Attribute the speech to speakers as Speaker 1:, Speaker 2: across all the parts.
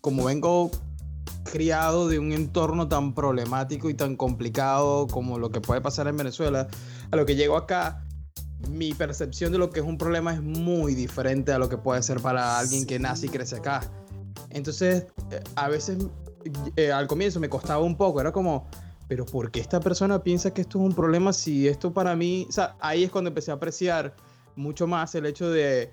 Speaker 1: como vengo criado de un entorno tan problemático y tan complicado como lo que puede pasar en Venezuela, a lo que llego acá, mi percepción de lo que es un problema es muy diferente a lo que puede ser para alguien que nace y crece acá. Entonces, eh, a veces eh, al comienzo me costaba un poco, era como, pero ¿por qué esta persona piensa que esto es un problema si esto para mí, o sea, ahí es cuando empecé a apreciar mucho más el hecho de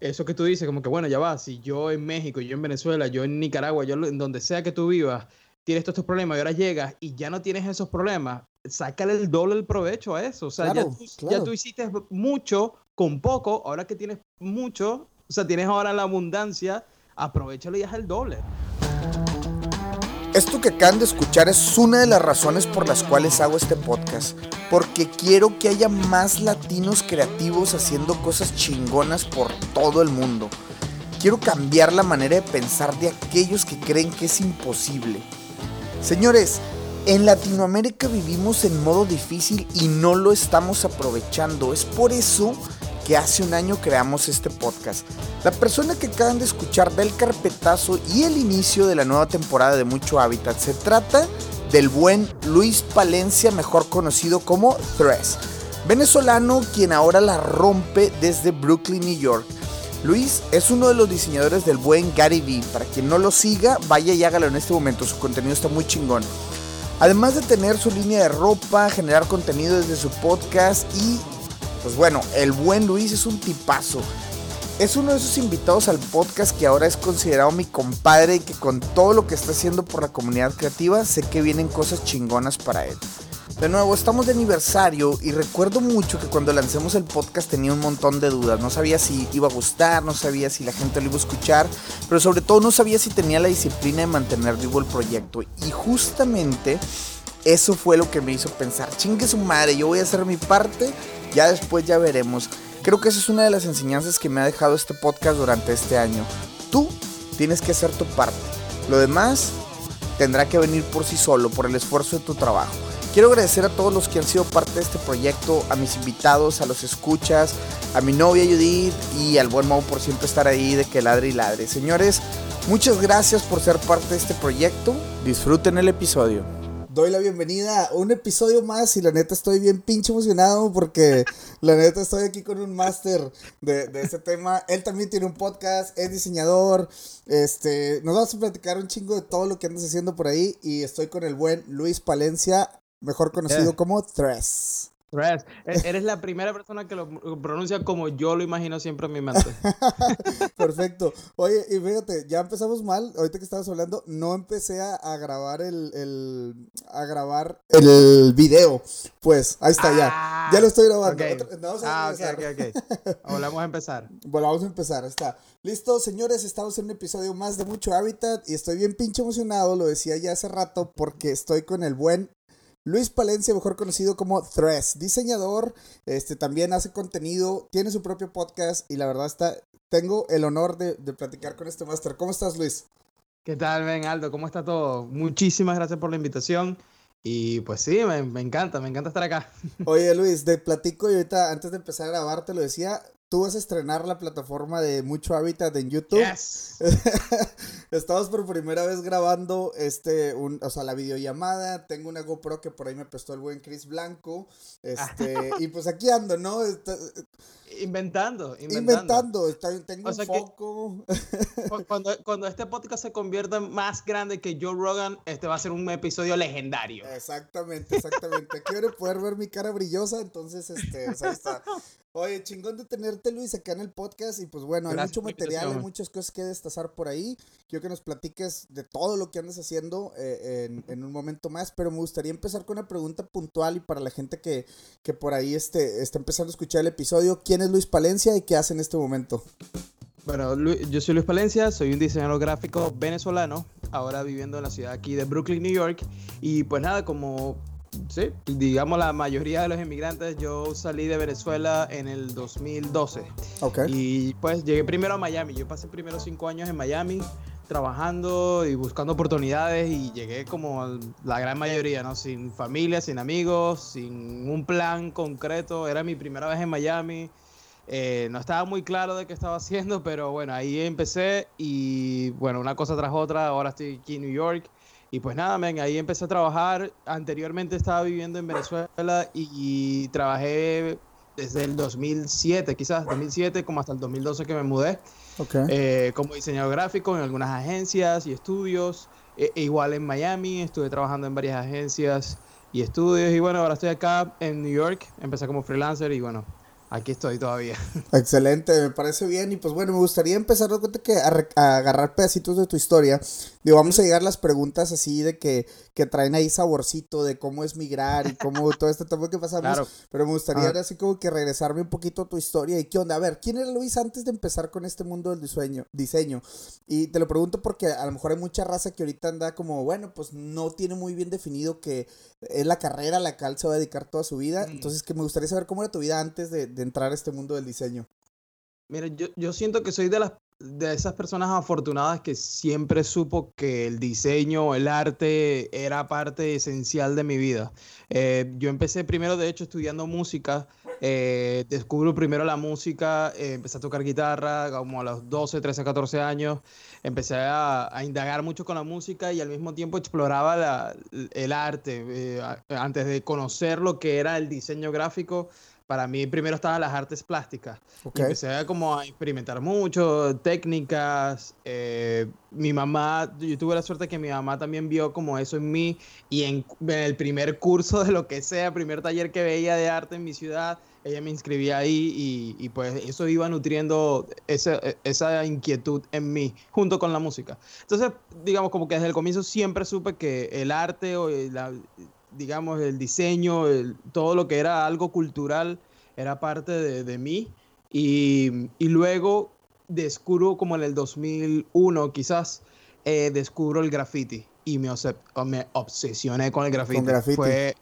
Speaker 1: eso que tú dices, como que bueno, ya va, si yo en México, yo en Venezuela, yo en Nicaragua, yo en donde sea que tú vivas, tienes todos estos problemas y ahora llegas y ya no tienes esos problemas, sácale el doble el provecho a eso. O sea, ya, tú, ya tú hiciste mucho con poco, ahora que tienes mucho, o sea, tienes ahora la abundancia, aprovechalo y haz el doble.
Speaker 2: Esto que acaban de escuchar es una de las razones por las cuales hago este podcast. Porque quiero que haya más latinos creativos haciendo cosas chingonas por todo el mundo. Quiero cambiar la manera de pensar de aquellos que creen que es imposible. Señores, en Latinoamérica vivimos en modo difícil y no lo estamos aprovechando. Es por eso hace un año creamos este podcast. La persona que acaban de escuchar del carpetazo y el inicio de la nueva temporada de Mucho Hábitat se trata del buen Luis Palencia, mejor conocido como Thres, venezolano quien ahora la rompe desde Brooklyn, New York. Luis es uno de los diseñadores del buen Gary Vee. Para quien no lo siga, vaya y hágalo en este momento, su contenido está muy chingón. Además de tener su línea de ropa, generar contenido desde su podcast y pues bueno, el buen Luis es un tipazo. Es uno de esos invitados al podcast que ahora es considerado mi compadre y que con todo lo que está haciendo por la comunidad creativa sé que vienen cosas chingonas para él. De nuevo, estamos de aniversario y recuerdo mucho que cuando lancemos el podcast tenía un montón de dudas. No sabía si iba a gustar, no sabía si la gente lo iba a escuchar, pero sobre todo no sabía si tenía la disciplina de mantener vivo el proyecto. Y justamente eso fue lo que me hizo pensar, chingue su madre, yo voy a hacer mi parte ya después ya veremos. Creo que esa es una de las enseñanzas que me ha dejado este podcast durante este año. Tú tienes que hacer tu parte. Lo demás tendrá que venir por sí solo, por el esfuerzo de tu trabajo. Quiero agradecer a todos los que han sido parte de este proyecto, a mis invitados, a los escuchas, a mi novia Judith y al buen Mau por siempre estar ahí de que ladre y ladre. Señores, muchas gracias por ser parte de este proyecto. Disfruten el episodio doy la bienvenida a un episodio más y la neta estoy bien pinche emocionado porque la neta estoy aquí con un máster de, de este tema. Él también tiene un podcast, es diseñador. Este, nos vamos a platicar un chingo de todo lo que andas haciendo por ahí y estoy con el buen Luis Palencia, mejor conocido como Tres.
Speaker 1: E-, eres la primera persona que lo pronuncia como yo lo imagino siempre en mi mente.
Speaker 2: Perfecto. Oye, y fíjate, ya empezamos mal. Ahorita que estabas hablando, no empecé a, grabar el, el, a grabar el video. Pues, ahí está, ya. Ya lo estoy grabando.
Speaker 1: Vamos a ah, ok, ok, ok. Volvamos a empezar.
Speaker 2: Volvamos a empezar, está. Listo, señores, estamos en un episodio más de Mucho Hábitat y estoy bien pinche emocionado, lo decía ya hace rato, porque estoy con el buen Luis Palencia, mejor conocido como Thres, diseñador, este también hace contenido, tiene su propio podcast y la verdad está, tengo el honor de, platicar con este máster. ¿Cómo estás, Luis?
Speaker 1: ¿Qué tal, Ben Aldo? ¿Cómo está todo? Muchísimas gracias por la invitación. Y pues sí, me, me, encanta, me encanta estar acá.
Speaker 2: Oye Luis, de platico y ahorita antes de empezar a grabar te lo decía, tú vas a estrenar la plataforma de Mucho Hábitat en YouTube. Yes. Estamos por primera vez grabando este, un, o sea, la videollamada. Tengo una GoPro que por ahí me prestó el buen Chris Blanco. Este, y pues aquí ando, ¿no?
Speaker 1: inventando,
Speaker 2: inventando. Inventando, tengo un foco.
Speaker 1: cuando, cuando este podcast se convierta más grande que Joe Rogan, este va a ser un episodio legendario.
Speaker 2: Exactamente, exactamente. Quiero poder ver mi cara brillosa, entonces, este, o sea, está. Oye, chingón de tenerte, Luis, acá en el podcast. Y pues bueno, hay mucho material, hay muchas cosas que destazar por ahí. Quiero que nos platiques de todo lo que andas haciendo eh, en, un momento más. Pero me gustaría empezar con una pregunta puntual y para la gente que, que por ahí este, está empezando a escuchar el episodio. ¿Quién es Luis Palencia y qué hace en este momento?
Speaker 1: Bueno, yo soy Luis Palencia, soy un diseñador gráfico venezolano, ahora viviendo en la ciudad aquí de Brooklyn, New York. Y pues nada, como sí, digamos la mayoría de los inmigrantes, yo salí de Venezuela en el 2012. Okay. Y pues llegué primero a Miami. Yo pasé primero cinco años en Miami trabajando y buscando oportunidades y llegué como la gran mayoría, ¿no? Sin familia, sin amigos, sin un plan concreto. Era mi primera vez en Miami. Eh, no estaba muy claro de qué estaba haciendo, pero bueno, ahí empecé y bueno, una cosa tras otra, ahora estoy aquí en New York. Y pues nada, men, ahí empecé a trabajar. Anteriormente estaba viviendo en Venezuela y, trabajé desde el 2007, quizás 2007, como hasta el 2012 que me mudé. Eh, como diseñador gráfico en algunas agencias y estudios. E, e igual en Miami, estuve trabajando en varias agencias y estudios. Y bueno, ahora estoy acá en New York. Empecé como freelancer y bueno, Aquí estoy todavía.
Speaker 2: Excelente, me parece bien. Y pues bueno, me gustaría empezar que a, agarrar pedacitos de tu historia. Digo, vamos a llegar las preguntas así de que, que traen ahí saborcito de cómo es migrar y cómo todo este tiempo que pasamos. Pero me gustaría así como que regresarme un poquito a tu historia y qué onda. A ver, ¿quién era Luis antes de empezar con este mundo del diseño? diseño? Y te lo pregunto porque a lo mejor hay mucha raza que ahorita anda como, bueno, pues no tiene muy bien definido que es la carrera a la cual se va a dedicar toda su vida. Mm. Entonces, que me gustaría saber cómo era tu vida antes de entrar a este mundo del diseño?
Speaker 1: Mira, yo, yo siento que soy de las de esas personas afortunadas que siempre supo que el diseño, el arte era parte esencial de mi vida. Eh, yo empecé primero, de hecho, estudiando música. Eh, descubro primero la música, eh, empecé a tocar guitarra como a los 12, 13, 14 años. Empecé a, a indagar mucho con la música y al mismo tiempo exploraba la, el arte. antes de conocer lo que era el diseño gráfico, para mí primero estaban las artes plásticas. empecé a como a experimentar mucho, técnicas. Eh, mi mamá, yo tuve la suerte que mi mamá también vio como eso en mí y en, el primer curso de lo que sea, primer taller que veía de arte en mi ciudad, ella me inscribía ahí y, y pues eso iba nutriendo esa, esa, inquietud en mí junto con la música. Entonces, digamos como que desde el comienzo siempre supe que el arte o la, digamos, el diseño, todo lo que era algo cultural era parte de, mí. Y, luego descubro como en el 2001 quizás, eh, descubro el graffiti y me, me obsesioné con el graffiti. Fue,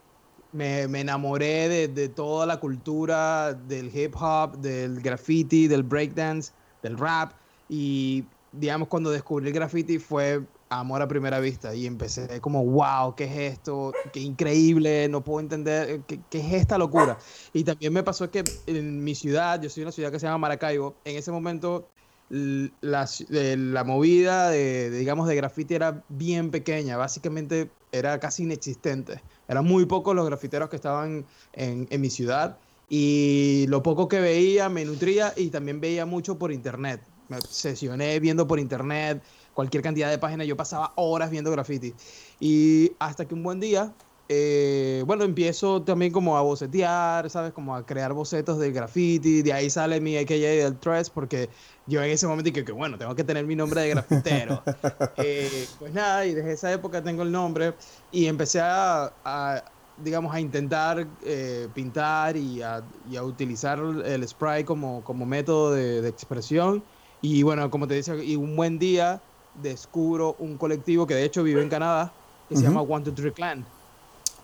Speaker 1: me, enamoré de, de, toda la cultura del hip hop, del graffiti, del breakdance, del rap. Y digamos, cuando descubrí el graffiti fue amor a primera vista y empecé como, wow, ¿qué es esto? Qué increíble, no puedo entender, eh, ¿qué, qué es esta locura? Y también me pasó que en mi ciudad, yo soy una ciudad que se llama Maracaibo, en ese momento la, la movida de, digamos, de graffiti era bien pequeña, básicamente era casi inexistente. Eran muy pocos los grafiteros que estaban en, en mi ciudad y lo poco que veía me nutría y también veía mucho por internet. Me obsesioné viendo por internet, cualquier cantidad de páginas, yo pasaba horas viendo graffiti. Y hasta que un buen día, eh, bueno, empiezo también como a bocetear, ¿sabes? Como a crear bocetos del graffiti, de ahí sale mi AKA del Tres, porque yo en ese momento dije que, bueno, tengo que tener mi nombre de grafitero. Eh, pues nada, y desde esa época tengo el nombre y empecé a, digamos, a intentar eh, pintar y a, y a, utilizar el spray como, como método de, de expresión. Y bueno, como te decía, y un buen día descubro un colectivo que de hecho vive en Canadá, que se llama One Two Three Clan.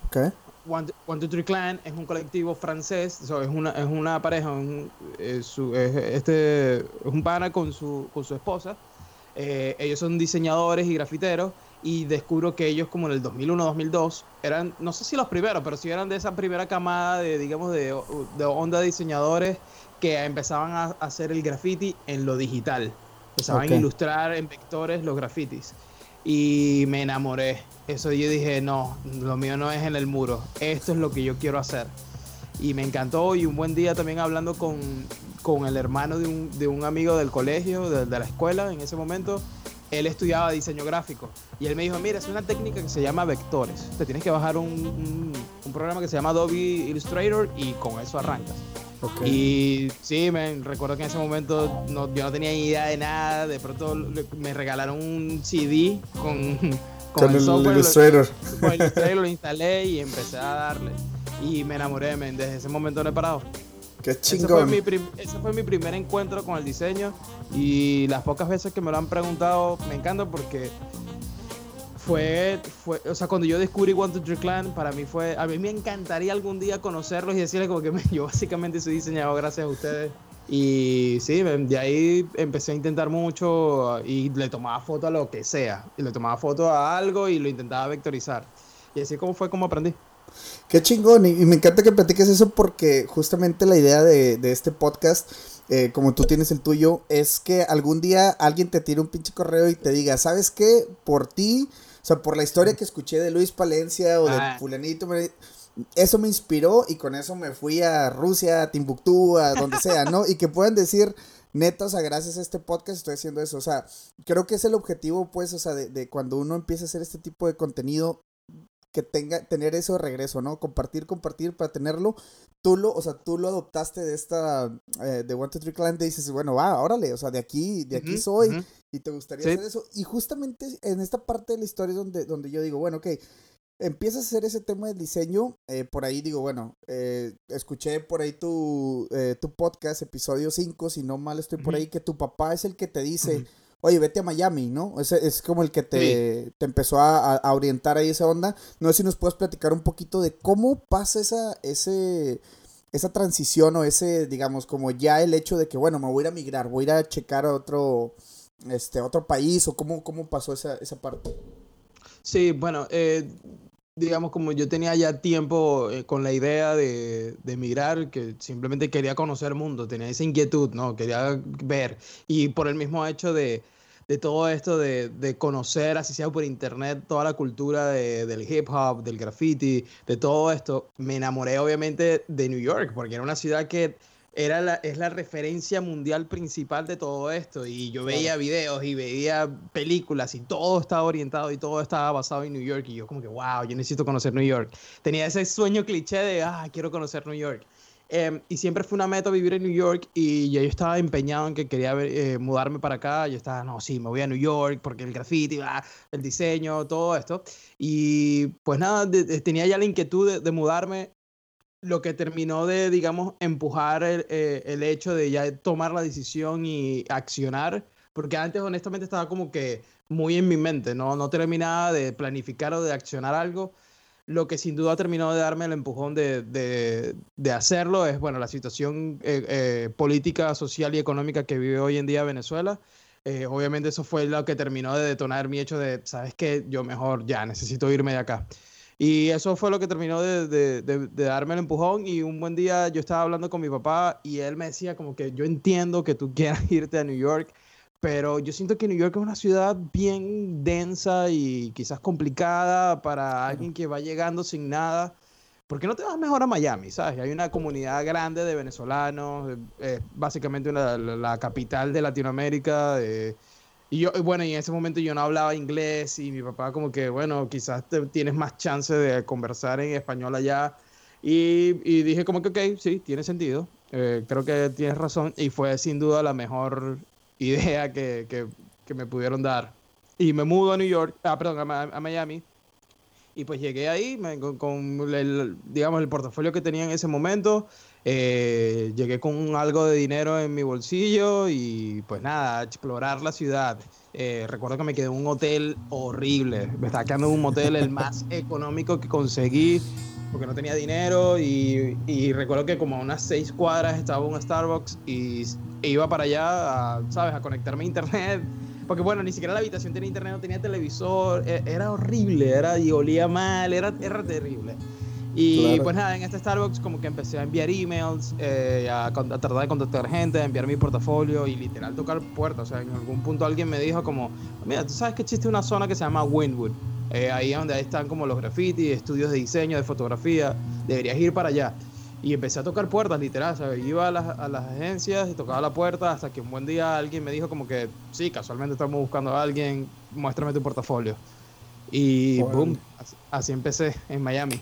Speaker 2: Okay.
Speaker 1: One, One Two Three Clan es un colectivo francés, es, una, es una pareja, es, este, es un pana con su, con su esposa. Eh, ellos son diseñadores y grafiteros y descubro que ellos como en el 2001-2002 eran, no sé si los primeros, pero sí eran de esa primera camada de, digamos, de, de onda de diseñadores que empezaban a hacer el graffiti en lo digital. Empezaban a ilustrar en vectores los grafitis. Y me enamoré. Eso yo dije, no, lo mío no es en el muro. Esto es lo que yo quiero hacer. Y me encantó. Y un buen día también hablando con, con el hermano de un, de un, amigo del colegio, de, la escuela en ese momento. Él estudiaba diseño gráfico. Y él me dijo, mira, es una técnica que se llama vectores. Te tienes que bajar un, un, un programa que se llama Adobe Illustrator y con eso arrancas. Y sí, me recuerdo que en ese momento no, yo no tenía ni idea de nada. De pronto me regalaron un CD con,
Speaker 2: con, el, software, Illustrator.
Speaker 1: Lo, con el Illustrator lo instalé y empecé a darle. Y me enamoré, men. Desde ese momento no he parado.
Speaker 2: Qué chingón.
Speaker 1: Ese fue, mi ese fue mi primer encuentro con el diseño. Y las pocas veces que me lo han preguntado, me encanta porque fue, fue, o sea, cuando yo descubrí One Two Three Clan, para mí fue, a mí me encantaría algún día conocerlos y decirles como que yo básicamente soy diseñador gracias a ustedes. Y sí, de ahí empecé a intentar mucho y le tomaba foto a lo que sea. Y le tomaba foto a algo y lo intentaba vectorizar. Y así como fue como aprendí.
Speaker 2: Qué chingón, y, me encanta que platiques eso porque justamente la idea de, de este podcast eh, como tú tienes el tuyo, es que algún día alguien te tire un pinche correo y te diga, ¿sabes qué? Por ti, o sea, por la historia que escuché de Luis Palencia o de
Speaker 1: Ah.
Speaker 2: fulanito, me- eso me inspiró y con eso me fui a Rusia, a Timbuktu, a donde sea, ¿no? Y que puedan decir, neta, o sea, gracias a este podcast estoy haciendo eso. O sea, creo que es el objetivo, pues, o sea, de, de cuando uno empieza a hacer este tipo de contenido, que tenga, tener eso de regreso, ¿no? Compartir, compartir para tenerlo. Tú lo, o sea, tú lo adoptaste de esta, eh, de One, Two, Three Clan, te dices, bueno, va, órale, o sea, de aquí, de aquí soy,
Speaker 1: ujú.
Speaker 2: Y te gustaría
Speaker 1: Sí.
Speaker 2: hacer eso. Y justamente en esta parte de la historia es donde, donde yo digo, bueno, ok, empiezas a hacer ese tema del diseño, eh, por ahí digo, bueno, eh, escuché por ahí tu, eh, tu podcast, episodio 5, si no mal estoy por ahí, que tu papá es el que te dice, oye, vete a Miami, ¿no? Ese es como el que te, te empezó a orientar ahí esa onda. No sé si nos puedes platicar un poquito de cómo pasa esa, ese, esa transición o ese, digamos, como ya el hecho de que, bueno, me voy a ir a migrar, voy a ir a checar a otro, este, otro país o cómo, cómo pasó esa, esa parte.
Speaker 1: Sí, bueno, eh, digamos como yo tenía ya tiempo eh, con la idea de, de emigrar, que simplemente quería conocer el mundo, tenía esa inquietud, ¿no? Quería ver. Y por el mismo hecho de, de todo esto de, de conocer, así sea por internet, toda la cultura de- del hip hop, del graffiti, de todo esto, me enamoré obviamente de New York, porque era una ciudad que era la, es la referencia mundial principal de todo esto. Y yo veía videos y veía películas y todo estaba orientado y todo estaba basado en New York. Y yo como que, wow, yo necesito conocer New York. Tenía ese sueño cliché de, ah, quiero conocer New York. Em, y siempre fue una meta vivir en New York y yo estaba empeñado en que quería ver- eh, mudarme para acá. Yo estaba, no, sí, me voy a New York porque el graffiti, ah, el diseño, todo esto. Y pues nada, de- de- tenía ya la inquietud de, de mudarme lo que terminó de, digamos, empujar el, eh, el hecho de ya tomar la decisión y accionar, porque antes honestamente estaba como que muy en mi mente, no, no terminaba de planificar o de accionar algo. Lo que sin duda terminó de darme el empujón de, de, de hacerlo es, bueno, la situación eh, eh, política, social y económica que vive hoy en día Venezuela. Obviamente eso fue lo que terminó de detonar mi hecho de, ¿sabes qué? Yo mejor ya necesito irme de acá. Y eso fue lo que terminó de, de- de- de darme el empujón. Y un buen día yo estaba hablando con mi papá y él me decía como que yo entiendo que tú quieras irte a New York, pero yo siento que New York es una ciudad bien densa y quizás complicada para alguien que va llegando sin nada. ¿Por qué no te vas mejor a Miami? ¿Sabes? Hay una comunidad grande de venezolanos, eh, es básicamente una- la, la capital de Latinoamérica. eh, y yo, bueno, y en ese momento yo no hablaba inglés y mi papá como que, bueno, quizás te- tienes más chance de conversar en español allá. Y, y dije como que, ok, sí, tiene sentido. eh, creo que tienes razón. Y fue sin duda la mejor idea que, que- que me pudieron dar. Y me mudo a New York, ah, perdón, a, a Miami. Y pues llegué ahí me- con, con el, digamos, el portafolio que tenía en ese momento. Eh, llegué con algo de dinero en mi bolsillo y pues nada, a explorar la ciudad. Eh, recuerdo que me quedé en un hotel horrible. Me estaba quedando en un motel el más económico que conseguí porque no tenía dinero y, y recuerdo que como a unas seis cuadras estaba un Starbucks y e iba para allá, a, ¿sabes? A conectarme a internet. Porque bueno, ni siquiera la habitación tenía internet, no tenía televisor, e- era horrible, era y olía mal, era, era terrible. Y
Speaker 2: Claro.
Speaker 1: pues nada, en este Starbucks como que empecé a enviar emails, eh, a, a tratar de contactar gente, a enviar mi portafolio y literal tocar puertas. O sea, en algún punto alguien me dijo como, mira, tú sabes que existe una zona que se llama Wynwood. Eh, ahí es donde están como los graffiti, estudios de diseño, de fotografía. Deberías ir para allá. Y empecé a tocar puertas, literal. ¿sabes? Iba a las, a las agencias y tocaba la puerta hasta que un buen día alguien me dijo como que, sí, casualmente estamos buscando a alguien, muéstrame tu portafolio. Y
Speaker 2: Órale.
Speaker 1: boom, así, así empecé en Miami.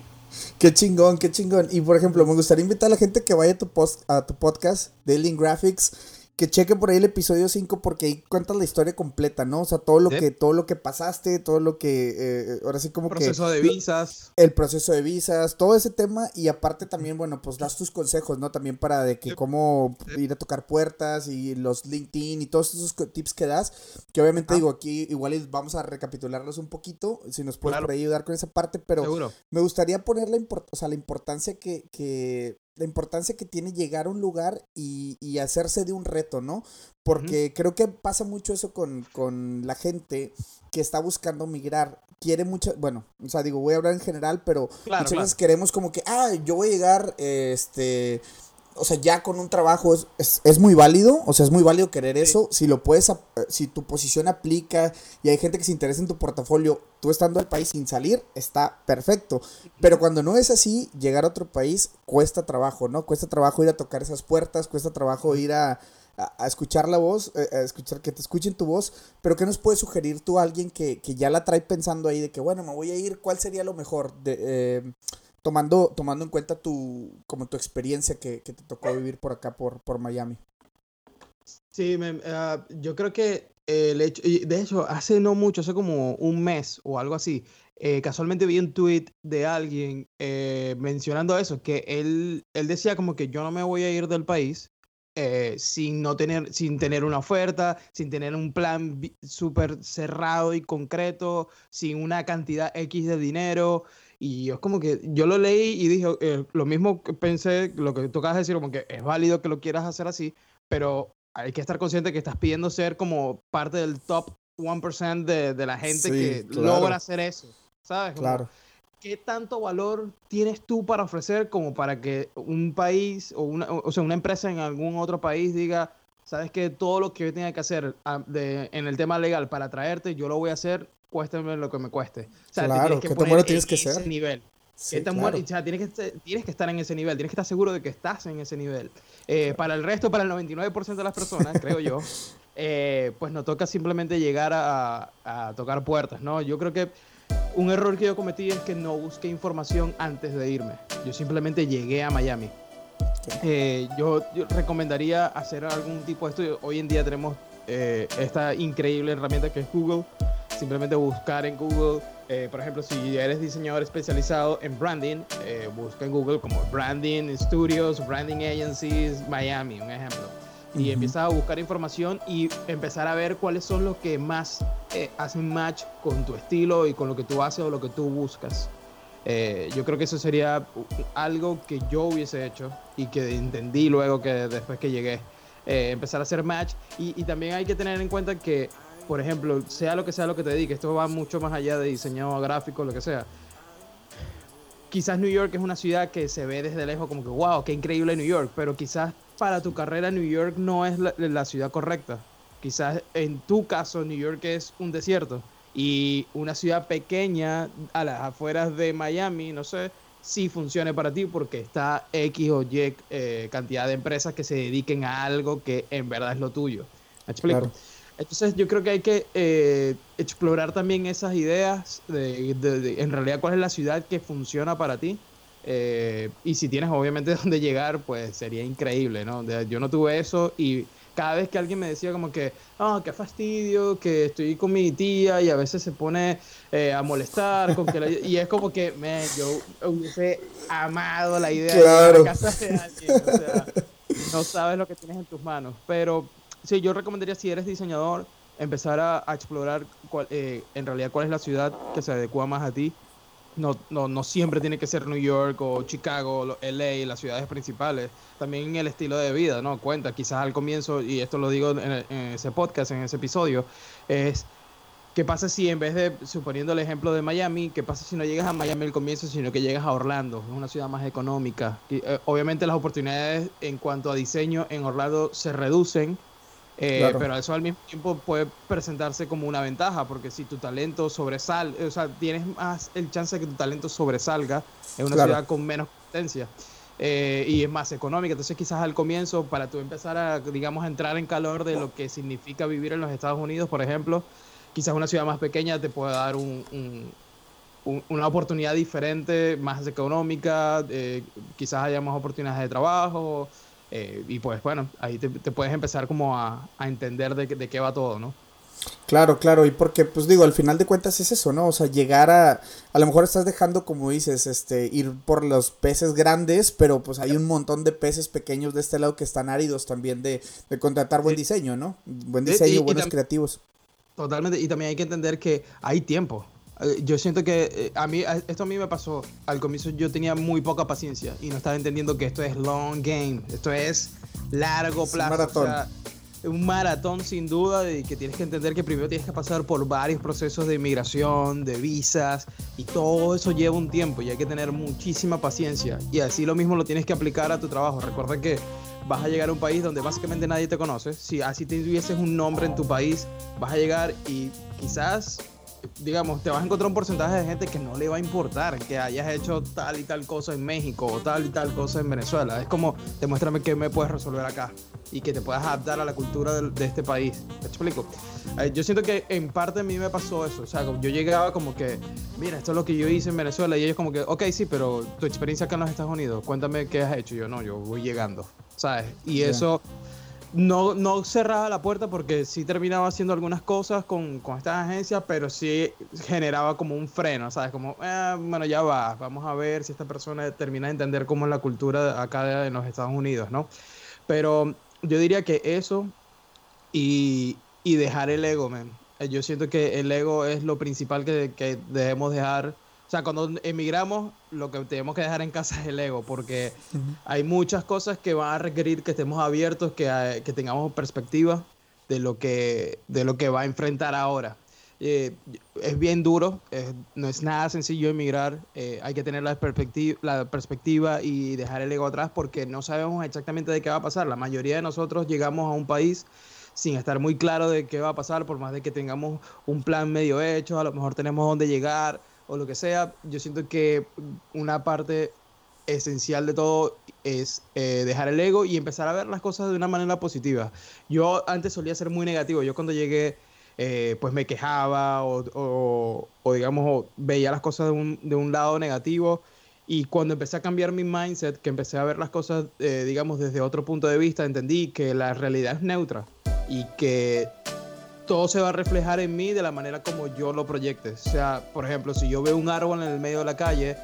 Speaker 2: Qué chingón, qué chingón. Y por ejemplo, me gustaría invitar a la gente que vaya a tu, post, a tu podcast, Daily Graphics, que cheque por ahí el episodio 5 porque ahí cuentas la historia completa, ¿no? O sea, todo lo
Speaker 1: Sí.
Speaker 2: que todo lo que pasaste, todo lo que eh, ahora sí como
Speaker 1: Proceso
Speaker 2: que
Speaker 1: de visas.
Speaker 2: el proceso de visas, todo ese tema y aparte también, bueno, pues das tus consejos, ¿no? También para de que
Speaker 1: Sí.
Speaker 2: cómo ir a tocar puertas y los LinkedIn y todos esos tips que das, que obviamente digo aquí igual vamos a recapitularlos un poquito, si nos puedes
Speaker 1: Claro.
Speaker 2: por ahí ayudar con esa parte, pero
Speaker 1: Seguro.
Speaker 2: me gustaría poner la, import- o sea, la importancia que, que la importancia que tiene llegar a un lugar y, y hacerse de un reto, ¿no? Porque creo que pasa mucho eso con, con la gente que está buscando migrar. Quiere mucho, bueno, o sea, digo, voy a hablar en general, pero
Speaker 1: Claro,
Speaker 2: muchas
Speaker 1: claro.
Speaker 2: veces queremos como que, ah, yo voy a llegar, eh, este, o sea, ya con un trabajo es, es, muy válido, o sea, es muy válido querer eso, si lo puedes, eh, si tu posición aplica y hay gente que se interesa en tu portafolio, tú estando al país sin salir, está perfecto, pero cuando no es así, llegar a otro país cuesta trabajo, ¿no? Cuesta trabajo ir a tocar esas puertas, cuesta trabajo ir a, a, escuchar la voz, eh, a escuchar que te escuchen tu voz, pero ¿qué nos puedes sugerir tú a alguien que, que, ya la trae pensando ahí de que, bueno, me voy a ir, ¿cuál sería lo mejor? De, eh, tomando, tomando en cuenta tu, como tu experiencia que, te tocó vivir por acá, por, por Miami.
Speaker 1: Sí, ah, yo creo que el hecho, de hecho, hace no mucho, hace como un mes o algo así, eh, casualmente vi un tweet de alguien eh, mencionando eso, que él, él decía como que yo no me voy a ir del país eh, sin no tener, sin tener una oferta, sin tener un plan súper cerrado y concreto, sin una cantidad X de dinero. Y es como que yo lo leí y dije, eh, lo mismo que pensé, lo que tú acabas de decir, como que es válido que lo quieras hacer así, pero hay que estar consciente que estás pidiendo ser como parte del top 1% de, de la gente que logra hacer eso, ¿sabes?
Speaker 2: claro.
Speaker 1: ¿Qué tanto valor tienes tú para ofrecer como para que un país o, una, o sea, una empresa en algún otro país diga, sabes que todo lo que yo tenga que hacer ah, de, en el tema legal para traerte, yo lo voy a hacer cuésteme lo que me cueste.
Speaker 2: O sea, claro, que tan tienes que ser?
Speaker 1: nivel. Sí, tan claro. o sea, tienes que, tienes que estar en ese nivel, tienes que estar seguro de que estás en ese nivel. Eh, para el resto, para el 99% de las personas, creo yo, eh, pues nos toca simplemente llegar a, a, tocar puertas, ¿no? Yo creo que un error que yo cometí es que no busqué información antes de irme. Yo simplemente llegué a Miami. Eh, yo, yo, recomendaría hacer algún tipo de estudio. Hoy en día tenemos esta increíble herramienta que es Google simplemente buscar en Google, eh, por ejemplo, si eres diseñador especializado en branding, eh, busca en Google como Branding Studios, Branding Agencies, Miami, un ejemplo. Y empiezas a buscar información y empezar a ver cuáles son los que más eh, hacen match con tu estilo y con lo que tú haces o lo que tú buscas. yo creo que eso sería algo que yo hubiese hecho y que entendí luego que después que llegué. empezar a hacer match y, y, también hay que tener en cuenta que por ejemplo, sea lo que sea lo que te dediques, esto va mucho más allá de diseño gráfico, lo que sea. Quizás New York es una ciudad que se ve desde lejos como que, wow, qué increíble New York, pero quizás para tu carrera New York no es la, ciudad correcta. Quizás en tu caso New York es un desierto y una ciudad pequeña a las afueras de Miami, no sé, si funcione para ti porque está X o Y eh, cantidad de empresas que se dediquen a algo que en verdad es lo tuyo. ¿Me explico? Entonces yo creo que hay que eh, explorar también esas ideas de, en realidad cuál es la ciudad que funciona para ti. Eh, y si tienes obviamente dónde llegar, pues sería increíble, ¿no? yo no tuve eso y cada vez que alguien me decía como que, ah, qué fastidio, que estoy con mi tía y a veces se pone eh, a molestar con que y es como que, me yo hubiese amado la idea
Speaker 2: de
Speaker 1: la casa de alguien, o sea, no sabes lo que tienes en tus manos, pero Sí, yo recomendaría si eres diseñador, empezar a, explorar eh, en realidad cuál es la ciudad que se adecua más a ti. No, no, no siempre tiene que ser New York o Chicago, LA, las ciudades principales. También el estilo de vida, ¿no? Cuenta, quizás al comienzo, y esto lo digo en, ese podcast, en ese episodio, es ¿Qué pasa si en vez de, suponiendo el ejemplo de Miami, qué pasa si no llegas a Miami al comienzo, sino que llegas a Orlando? Es una ciudad más económica. Eh, obviamente las oportunidades en cuanto a diseño en Orlando se reducen eh, pero eso al mismo tiempo puede presentarse como una ventaja, porque si tu talento sobresale, o sea, tienes más el chance de que tu talento sobresalga en una ciudad con menos competencia eh, y es más económica. Entonces, quizás al comienzo, para tú empezar a, digamos, entrar en calor de lo que significa vivir en los Estados Unidos, por ejemplo, quizás una ciudad más pequeña te puede dar un, una oportunidad diferente, más económica, eh, quizás haya más oportunidades de trabajo. Eh, y pues bueno, ahí te, puedes empezar como a, entender de, de, qué va todo, ¿no?
Speaker 2: Claro, claro, y porque pues digo, al final de cuentas es eso, ¿no? O sea, llegar a, a lo mejor estás dejando, como dices, este, ir por los peces grandes, pero pues hay un montón de peces pequeños de este lado que están áridos también de, de contratar buen diseño, ¿no? Buen diseño, buenos creativos.
Speaker 1: Totalmente, y también hay que entender que hay tiempo. Eh, yo siento que eh, a mí, esto a mí me pasó. Al comienzo yo tenía muy poca paciencia y no estaba entendiendo que esto es long game, esto es largo plazo.
Speaker 2: maratón.
Speaker 1: un maratón sin duda de que tienes que entender que primero tienes que pasar por varios procesos de inmigración, de visas y todo eso lleva un tiempo y hay que tener muchísima paciencia y así lo mismo lo tienes que aplicar a tu trabajo. Recuerda que vas a llegar a un país donde básicamente nadie te conoce. Si así tuvieses un nombre en tu país, vas a llegar y quizás digamos, te vas a encontrar un porcentaje de gente que no le va a importar que hayas hecho tal y tal cosa en México o tal y tal cosa en Venezuela. Es como, demuéstrame que me puedes resolver acá y que te puedas adaptar a la cultura de, este país. ¿Te explico? Eh, yo siento que en parte a mí me pasó eso. O sea, yo llegaba como que, mira, esto es lo que yo hice en Venezuela y ellos como que, ok, sí, pero tu experiencia acá en los Estados Unidos, cuéntame qué has hecho. yo no, yo voy llegando, ¿sabes? Y eso no, no cerraba la puerta porque sí terminaba haciendo algunas cosas con, con estas agencias, pero sí generaba como un freno, ¿sabes? Como, eh, bueno, ya va, vamos a ver si esta persona termina de entender cómo es la cultura acá en los Estados Unidos, ¿no? Pero yo diría que eso y, y dejar el ego, man. Yo siento que el ego es lo principal que, que debemos dejar o sea, cuando emigramos, lo que tenemos que dejar en casa es el ego, porque hay muchas cosas que van a requerir que estemos abiertos, que, eh, que tengamos perspectiva de lo que, de lo que va a enfrentar ahora. Eh, es bien duro, no es nada sencillo emigrar, eh, hay que tener la perspectiva, la perspectiva y dejar el ego atrás porque no sabemos exactamente de qué va a pasar. La mayoría de nosotros llegamos a un país sin estar muy claro de qué va a pasar, por más de que tengamos un plan medio hecho, a lo mejor tenemos dónde llegar, o lo que sea, yo siento que una parte esencial de todo es eh, dejar el ego y empezar a ver las cosas de una manera positiva. Yo antes solía ser muy negativo, yo cuando llegué eh, pues me quejaba o, o, digamos veía las cosas de un, de un, lado negativo y cuando empecé a cambiar mi mindset, que empecé a ver las cosas eh, digamos desde otro punto de vista, entendí que la realidad es neutra y que todo se va a reflejar en mí de la manera como yo lo proyecte. O sea, por ejemplo, si yo veo un árbol en el medio de la calle,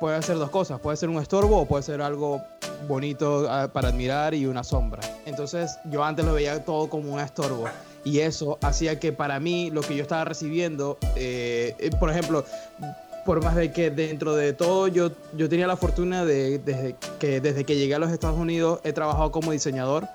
Speaker 1: puede ser dos cosas. Puede ser un estorbo o puede ser algo bonito ah, para admirar y una sombra. Entonces yo antes lo veía todo como un estorbo. Y eso hacía que para mí lo que yo estaba recibiendo, eh, eh, por ejemplo, por más de que dentro de todo yo, yo tenía la fortuna de desde que, desde que llegué a los Estados Unidos he trabajado como diseñador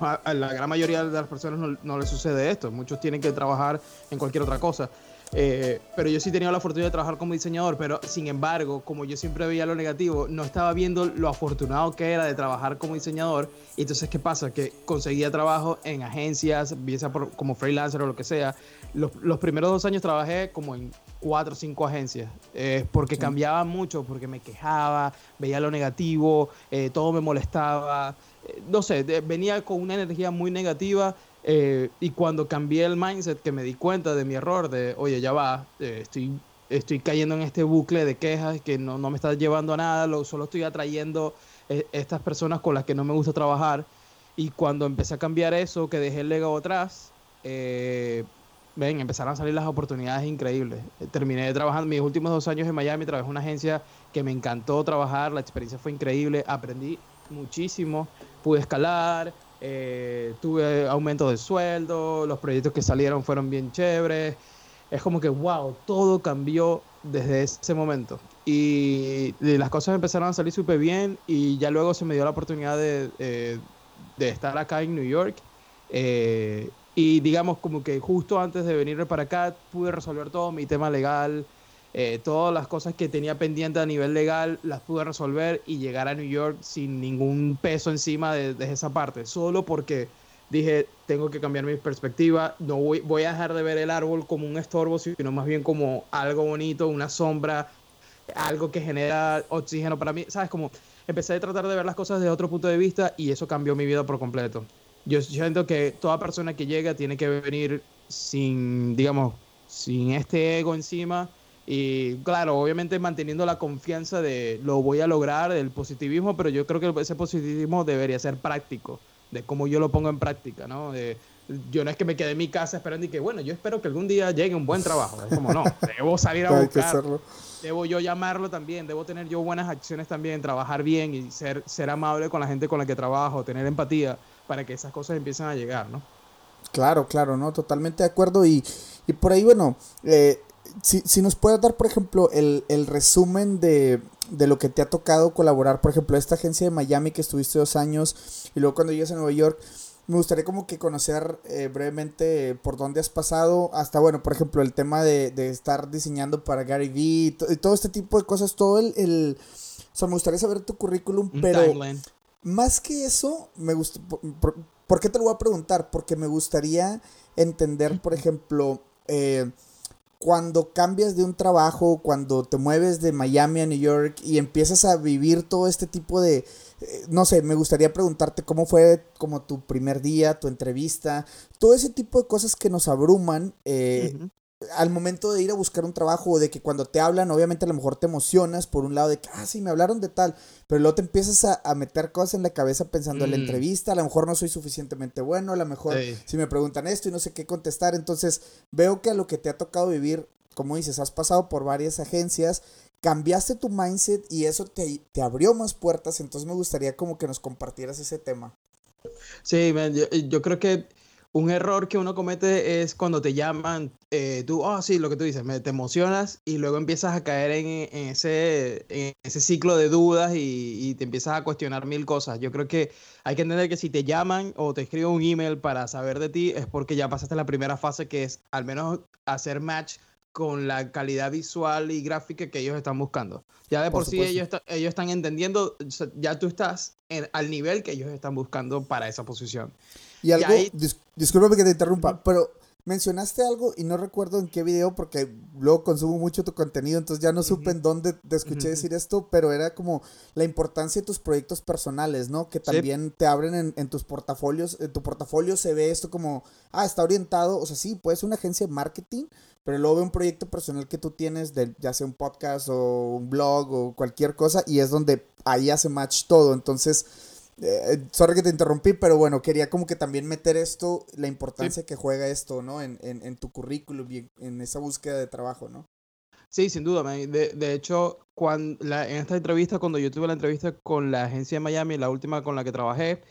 Speaker 1: a, la gran mayoría de las personas no, no les sucede esto. Muchos tienen que trabajar en cualquier otra cosa. Eh, pero yo sí tenía la fortuna de trabajar como diseñador, pero sin embargo, como yo siempre veía lo negativo, no estaba viendo lo afortunado que era de trabajar como diseñador. Y entonces, ¿qué pasa? Que conseguía trabajo en agencias, bien sea como freelancer o lo que sea. Los, los, primeros dos años trabajé como en cuatro o cinco agencias, eh, porque cambiaba mucho, porque me quejaba, veía lo negativo, eh, todo me molestaba no sé, venía con una energía muy negativa eh, y cuando cambié el mindset que me di cuenta de mi error, de, oye, ya va, eh, estoy, estoy cayendo en este bucle de quejas que no, no me está llevando a nada, lo, solo estoy atrayendo eh, estas personas con las que no me gusta trabajar. Y cuando empecé a cambiar eso, que dejé el legado atrás, ven, empezaron a salir las oportunidades increíbles. Terminé trabajando mis últimos dos años en Miami, trabajé en una agencia que me encantó trabajar, la experiencia fue increíble, aprendí muchísimo pude escalar, eh, tuve aumento de sueldo, los proyectos que salieron fueron bien chéveres. Es como que, wow, todo cambió desde ese momento. Y, las cosas empezaron a salir súper bien y ya luego se me dio la oportunidad de, eh, de estar acá en New York. Eh, y digamos como que justo antes de venir para acá pude resolver todo mi tema legal, eh, todas las cosas que tenía pendiente a nivel legal las pude resolver y llegar a New York sin ningún peso encima de, esa parte, solo porque dije, tengo que cambiar mi perspectiva, no voy, voy a dejar de ver el árbol como un estorbo, sino más bien como algo bonito, una sombra, algo que genera oxígeno para mí, ¿sabes? Como empecé a tratar de ver las cosas desde otro punto de vista y eso cambió mi vida por completo. Yo siento que toda persona que llega tiene que venir sin, digamos, sin este ego encima y claro, obviamente manteniendo la confianza de lo voy a lograr, el positivismo, pero yo creo que ese positivismo debería ser práctico, de cómo yo lo pongo en práctica, ¿no? De, yo no es que me quede en mi casa esperando y que, bueno, yo espero que algún día llegue un buen trabajo. Es como, no, debo salir a buscarlo. Debo yo llamarlo también, debo tener yo buenas acciones también, trabajar bien y ser, ser amable con la gente con la que trabajo, tener empatía para que esas cosas empiecen a llegar, ¿no?
Speaker 2: Claro, claro, ¿no? Totalmente de acuerdo. Y, y por ahí, bueno, eh, si, si nos puedes dar, por ejemplo, el, resumen de, lo que te ha tocado colaborar, por ejemplo, esta agencia de Miami que estuviste dos años y luego cuando llegas a Nueva York, me gustaría como que conocer eh, brevemente por dónde has pasado, hasta bueno, por ejemplo, el tema de, de estar diseñando para Gary Vee y, todo este tipo de cosas, todo el, el, o sea, me gustaría saber tu currículum, pero más que eso, me gusta, por, qué te lo voy a preguntar? Porque me gustaría entender, por ejemplo, eh, cuando cambias de un trabajo, cuando te mueves de Miami a New York y empiezas a vivir todo este tipo de, eh, no sé, me gustaría preguntarte cómo fue como tu primer día, tu entrevista, todo ese tipo de cosas que nos abruman eh, al momento de ir a buscar un trabajo o de que cuando te hablan, obviamente a lo mejor te emocionas por un lado de que, ah, sí, me hablaron de tal, pero luego te empiezas a, meter cosas en la cabeza pensando en la mm. entrevista, a lo mejor no soy suficientemente bueno, a lo mejor si me preguntan esto y no sé qué contestar, entonces veo que a lo que te ha tocado vivir, como dices, has pasado por varias agencias, cambiaste tu mindset y eso te, te abrió más puertas, entonces me gustaría como que nos compartieras ese tema.
Speaker 1: Sí, yo creo que un error que uno comete es cuando te llaman, eh, tú, oh, sí, lo que tú dices, me, te emocionas y luego empiezas a caer en, ese, en ese ciclo de dudas y, te empiezas a cuestionar mil cosas. Yo creo que hay que entender que si te llaman o te escriben un email para saber de ti es porque ya pasaste la primera fase que es al menos hacer match con la calidad visual y gráfica que ellos están buscando. Ya de por, sí ellos, ellos están entendiendo, ya tú estás al nivel que ellos están buscando para esa posición.
Speaker 2: Y algo, discúlpame que te interrumpa, pero mencionaste algo y no recuerdo en qué video porque luego consumo mucho tu contenido, entonces ya no supe en dónde te escuché decir esto, pero era como la importancia de tus proyectos personales, ¿no? Que también te abren en, en, tus portafolios, en tu portafolio se ve esto como, ah, está orientado, o sea, sí, puede ser una agencia de marketing, pero luego ve un proyecto personal que tú tienes, de, ya sea un podcast o un blog o cualquier cosa, y es donde ahí hace match todo, entonces eh, sorry que te interrumpí, pero bueno, quería como que también meter esto, la importancia que juega esto, ¿no? En, en, en, tu currículum y en esa búsqueda de trabajo, ¿no?
Speaker 1: Sí, sin duda. De, de hecho, cuando, la, en esta entrevista, cuando yo tuve la entrevista con la agencia de Miami, la última con la que trabajé,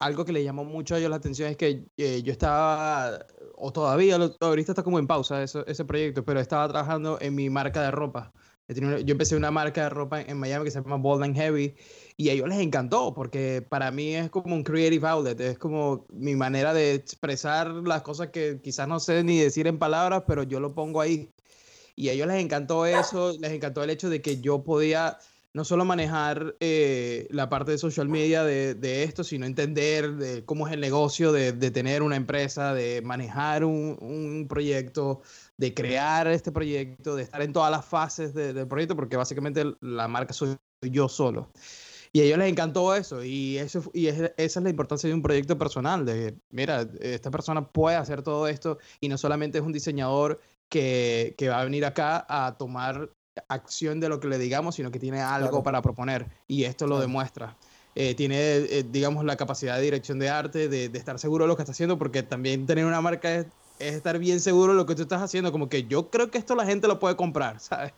Speaker 1: algo que le llamó mucho a ellos la atención es que eh, yo estaba, o todavía, ahorita está como en pausa eso, ese proyecto, pero estaba trabajando en mi marca de ropa. Yo empecé una marca de ropa en Miami que se llama Bold and Heavy y a ellos les encantó porque para mí es como un creative outlet, es como mi manera de expresar las cosas que quizás no sé ni decir en palabras, pero yo lo pongo ahí. Y a ellos les encantó eso, les encantó el hecho de que yo podía no solo manejar eh, la parte de social media de, de, esto, sino entender de cómo es el negocio de, de tener una empresa, de manejar un, un proyecto, de crear este proyecto, de estar en todas las fases del proyecto, porque básicamente la marca soy yo solo. Y a ellos les encantó eso, y, eso, y esa es la importancia de un proyecto personal, de, mira, esta persona puede hacer todo esto y no solamente es un diseñador que, que va a venir acá a tomar acción de lo que le digamos, sino que tiene algo para proponer, y esto lo demuestra. Eh, tiene, eh, digamos, la capacidad de dirección de arte, de, de, estar seguro de lo que está haciendo, porque también tener una marca es es estar bien seguro de lo que tú estás haciendo. Como que yo creo que esto la gente lo puede comprar, ¿sabes?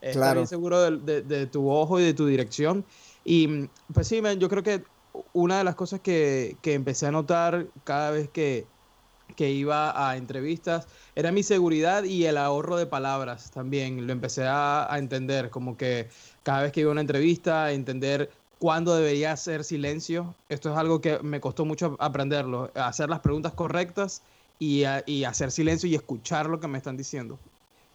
Speaker 1: Estar bien seguro de, tu ojo y de tu dirección. Y pues sí, yo creo que una de las cosas que, empecé a notar cada vez que, iba a entrevistas era mi seguridad y el ahorro de palabras también. Lo empecé a, a entender, como que cada vez que iba a una entrevista, entender cuándo debería hacer silencio. Esto es algo que me costó mucho aprenderlo, hacer las preguntas correctas y, hacer silencio y escuchar lo que me están diciendo.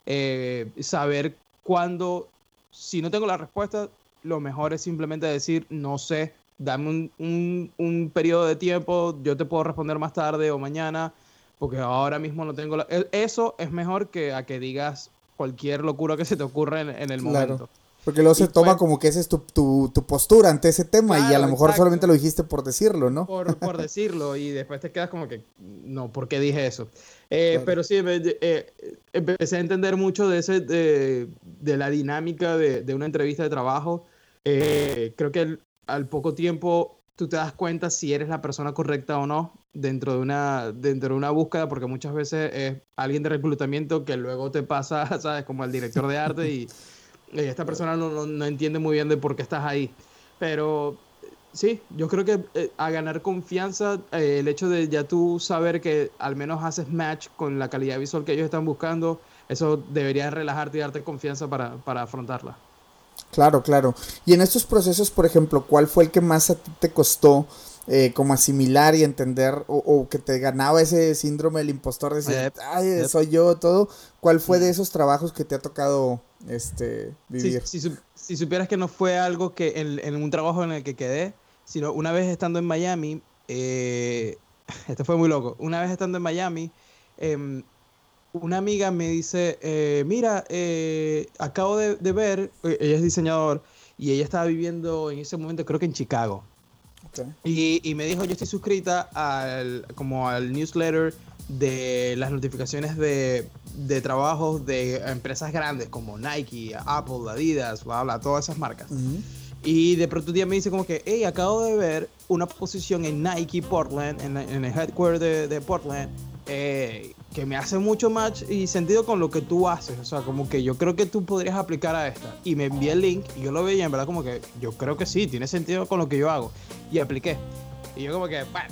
Speaker 1: Eh, saber cuándo, si no tengo la respuesta, lo mejor es simplemente decir, no sé, dame un, un, periodo de tiempo, yo te puedo responder más tarde o mañana, porque ahora mismo no tengo la... E, eso es mejor que a que digas cualquier locura que se te ocurra en, el momento.
Speaker 2: Porque luego se toma como que esa es tu, tu, tu, postura ante ese tema y a lo mejor solamente lo dijiste por decirlo, ¿no?
Speaker 1: Por, por, decirlo y después te quedas como que, no, ¿por qué dije eso? Eh, pero sí, eh, empecé a entender mucho de, ese, de, de la dinámica de, de, una entrevista de trabajo. Eh, creo que al poco tiempo tú te das cuenta si eres la persona correcta o no dentro de una, dentro de una búsqueda, porque muchas veces es alguien de reclutamiento que luego te pasa, ¿sabes? Como el director de arte y esta persona no, no, entiende muy bien de por qué estás ahí. Pero sí, yo creo que eh, a ganar confianza, eh, el hecho de ya tú saber que al menos haces match con la calidad visual que ellos están buscando, eso debería relajarte y darte confianza para, para afrontarla.
Speaker 2: Claro, claro. Y en estos procesos, por ejemplo, ¿cuál fue el que más a ti te costó eh, como asimilar y entender o, que te ganaba ese síndrome del impostor de decir, ay, soy yo, todo. ¿Cuál fue de esos trabajos que te ha tocado este, vivir?
Speaker 1: Si, supieras que no fue algo que en, un trabajo en el que quedé, sino una vez estando en Miami, eh, esto fue muy loco, una vez estando en Miami, em, una amiga me dice, eh, mira, acabo de, de ver, ella es diseñador, y ella estaba viviendo en ese momento, creo que en Chicago. Y, me dijo, yo estoy suscrita al, como al newsletter de las notificaciones de, de trabajos de empresas grandes como Nike, Apple, Adidas, bla, bla, todas esas marcas. Y de pronto un día me dice como que, hey, acabo de ver una posición en Nike Portland, en, el headquarter de, de Portland, eh, que me hace mucho match y sentido con lo que tú haces. O sea, como que yo creo que tú podrías aplicar a esta. Y me envié el link y yo lo veía en verdad como que yo creo que sí, tiene sentido con lo que yo hago. Y apliqué. Y yo como que, bueno,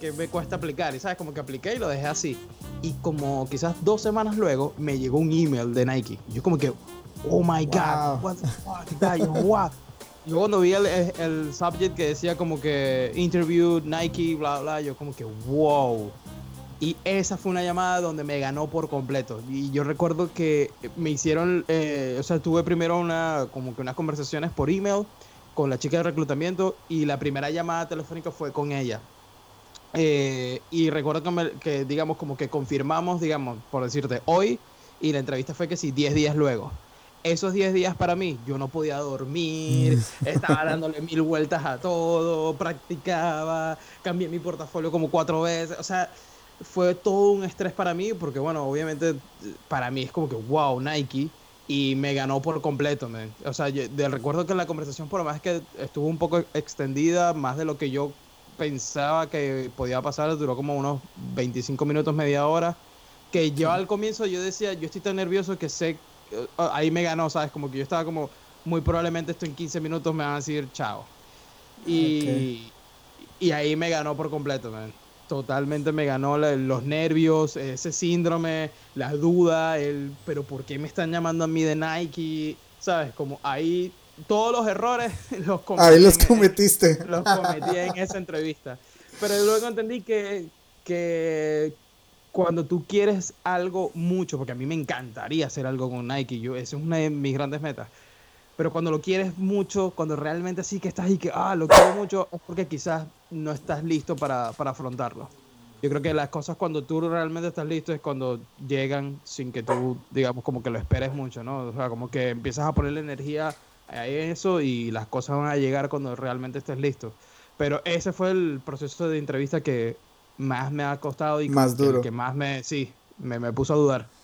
Speaker 1: ¿qué, me cuesta aplicar? Y sabes, como que apliqué y lo dejé así. Y como quizás dos semanas luego me llegó un email de Nike. Yo como que, oh my God, what the fuck, yo, what? Yo cuando vi el, el subject que decía como que interview Nike, bla, bla, yo como que, wow. Y esa fue una llamada donde me ganó por completo. Y yo recuerdo que me hicieron, eh, o sea, tuve primero una, como que unas conversaciones por email con la chica de reclutamiento y la primera llamada telefónica fue con ella. Eh, y recuerdo que, que, digamos, como que confirmamos, digamos, por decirte, hoy, y la entrevista fue que sí, 10 días luego. Esos 10 días para mí, yo no podía dormir, estaba dándole mil vueltas a todo, practicaba, cambié mi portafolio como cuatro veces, o sea, fue todo un estrés para mí, porque bueno, obviamente para mí es como que, wow, Nike, y me ganó por completo, O sea, del recuerdo que la conversación, por lo más que estuvo un poco extendida, más de lo que yo pensaba que podía pasar, duró como unos 25 minutos, media hora, que yo al comienzo yo decía, yo estoy tan nervioso que sé, eh, ahí me ganó, ¿sabes? Como que yo estaba como, muy probablemente esto en 15 minutos me van a decir chao. Y, y ahí me ganó por completo, man totalmente me ganó los nervios, ese síndrome, la duda, el, pero ¿por qué me están llamando a mí de Nike? ¿Sabes? Como ahí todos los errores los
Speaker 2: cometí. Ahí los cometiste.
Speaker 1: los cometí en esa entrevista. Pero luego entendí que, que cuando tú quieres algo mucho, porque a mí me encantaría hacer algo con Nike, yo, esa es una de mis grandes metas pero cuando lo quieres mucho, cuando realmente sí que estás y que, ah, lo quiero mucho, es porque quizás no estás listo para, para afrontarlo. Yo creo que las cosas cuando tú realmente estás listo es cuando llegan sin que tú, digamos, como que lo esperes mucho, ¿no? O sea, como que empiezas a ponerle energía a eso y las cosas van a llegar cuando realmente estés listo. Pero ese fue el proceso de entrevista que más me ha costado y
Speaker 2: más duro.
Speaker 1: que más me, sí, me, me puso a dudar.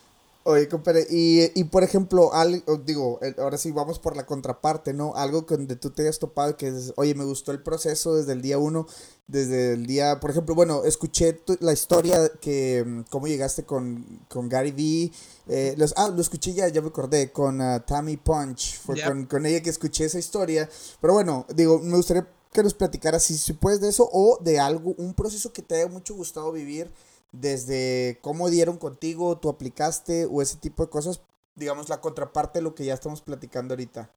Speaker 2: Oye, compadre, y, y por ejemplo, algo, digo, ahora sí vamos por la contraparte, ¿no? Algo donde tú te hayas topado que es, oye, me gustó el proceso desde el día uno, desde el día, por ejemplo, bueno, escuché la historia que, mm, cómo llegaste con, con Gary Vee, eh, los, ah, lo escuché ya, ya me acordé, con uh, Tammy Punch, fue con, con, ella que escuché esa historia, pero bueno, digo, me gustaría que nos platicaras si, si puedes de eso o de algo, un proceso que te haya mucho gustado vivir desde cómo dieron contigo, tú aplicaste o ese tipo de cosas, digamos la contraparte de lo que ya estamos platicando ahorita.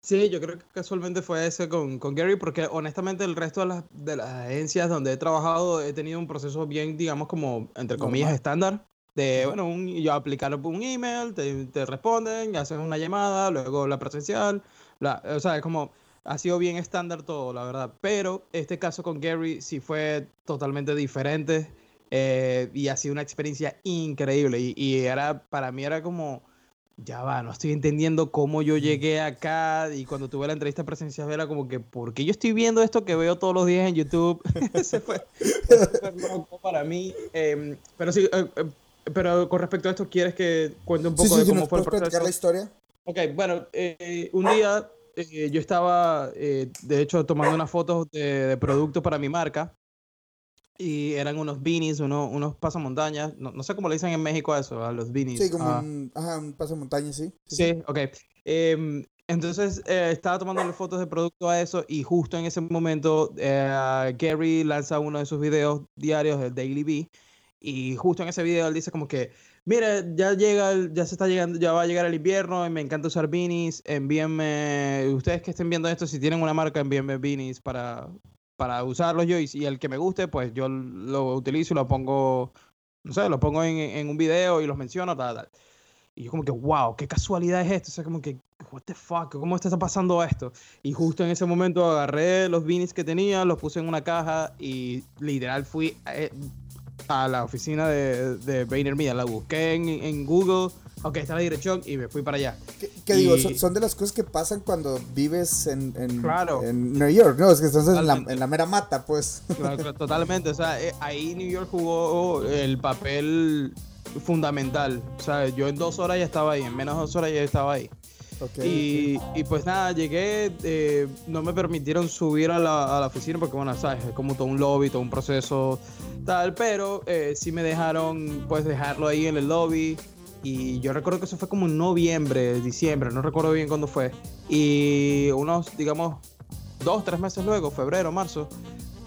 Speaker 1: Sí, yo creo que casualmente fue ese con, con Gary, porque honestamente el resto de las, de las agencias donde he trabajado he tenido un proceso bien, digamos, como, entre comillas, estándar. De, bueno, un, yo aplicar un email, te, te responden, haces una llamada, luego la presencial. La, o sea, es como, ha sido bien estándar todo, la verdad. Pero este caso con Gary sí fue totalmente diferente. Eh, y ha sido una experiencia increíble. Y, era, para mí era como, ya va, no estoy entendiendo cómo yo llegué acá. Y cuando tuve la entrevista presencial era como que, ¿por qué yo estoy viendo esto que veo todos los días en YouTube? Ese fue, loco para mí. Em, pero sí, eh, eh, pero con respecto a esto, ¿quieres que cuente un poco de cómo fue el proceso?
Speaker 2: la historia?
Speaker 1: Ok, bueno, un día yo estaba, de hecho, tomando unas fotos de, de producto para mi marca y eran unos beanies, unos, unos pasamontañas. No, no sé cómo le dicen en México a eso, a los beanies.
Speaker 2: Sí, como ah. un, ajá, un pasamontañas, sí.
Speaker 1: Sí, ok. Em, entonces eh, estaba tomando fotos de producto a eso y justo en ese momento eh, Gary lanza uno de sus videos diarios, el Daily Bee, y justo en ese video él dice como que, mire, ya llega, ya se está llegando, ya va a llegar el invierno y me encanta usar beanies, envíenme, ustedes que estén viendo esto, si tienen una marca, envíenme beanies para, para usarlos yo y, y el que me guste, pues yo lo utilizo y lo pongo, no sé, lo pongo en, en un video y los menciono, tal, tal. Y yo como que, wow, qué casualidad es esto. O sea, como que, what the fuck, ¿cómo está pasando esto? Y justo en ese momento agarré los beanies que tenía, los puse en una caja y literal fui eh, a, la oficina de, de VaynerMedia. La busqué en, en Google, ok, está la dirección y me fui para allá.
Speaker 2: ¿Qué, digo? Son, de las cosas que pasan cuando vives en, en, claro. en New York, ¿no? Es que estás en la, en la, mera mata, pues.
Speaker 1: Claro, totalmente. O sea, eh, ahí New York jugó el papel fundamental. O sea, yo en dos horas ya estaba ahí, en menos de dos horas ya estaba ahí. y, y, pues nada, llegué, eh, no me permitieron subir a la, a la, oficina porque, bueno, sabes, es como todo un lobby, todo un proceso tal, pero eh, sí me dejaron, pues, dejarlo ahí en el lobby. Y yo recuerdo que eso fue como en noviembre, diciembre, no recuerdo bien cuándo fue. Y unos, digamos, dos, tres meses luego, febrero, marzo,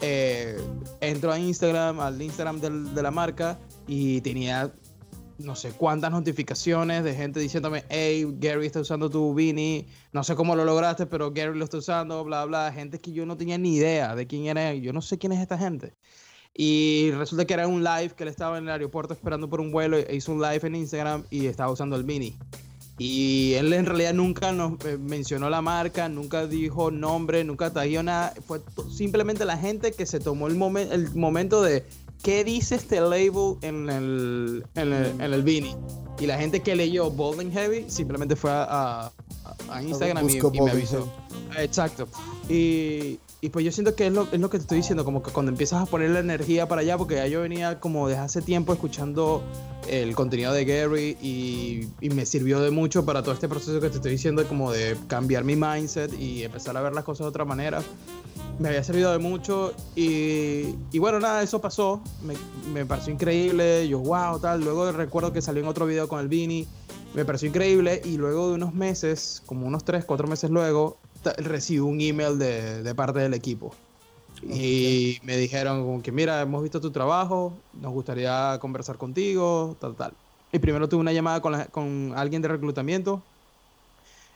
Speaker 1: eh, entro a Instagram, al Instagram del, de la marca y tenía no sé cuántas notificaciones de gente diciéndome, hey, Gary está usando tu Beanie, no sé cómo lo lograste, pero Gary lo está usando, bla, bla, gente que yo no tenía ni idea de quién era, yo no sé quién es esta gente. Y resulta que era un live que él estaba en el aeropuerto esperando por un vuelo, e hizo un live en Instagram y estaba usando el Beanie. Y él en realidad nunca nos eh, mencionó la marca, nunca dijo nombre, nunca trajo nada. Fue simplemente la gente que se tomó el, el momento de ¿qué dice este label en el, en el, en el Beanie? Y la gente que leyó Bold and Heavy simplemente fue a, a, Instagram y, me avisó. Exacto. Y, y, pues yo siento que es lo, es lo que te estoy diciendo, como que cuando empiezas a poner la energía para allá, porque ya yo venía como desde hace tiempo escuchando el contenido de Gary y, y, me sirvió de mucho para todo este proceso que te estoy diciendo, como de cambiar mi mindset y empezar a ver las cosas de otra manera. Me había servido de mucho y, y bueno, nada, eso pasó, me, me, pareció increíble, yo wow, tal, luego recuerdo que salió en otro video con el Vini, me pareció increíble y luego de unos meses, como unos 3, 4 meses luego, recibí un email de, de parte del equipo. Y me dijeron como que mira, hemos visto tu trabajo, nos gustaría conversar contigo, tal, tal. Y primero tuve una llamada con, con alguien de reclutamiento,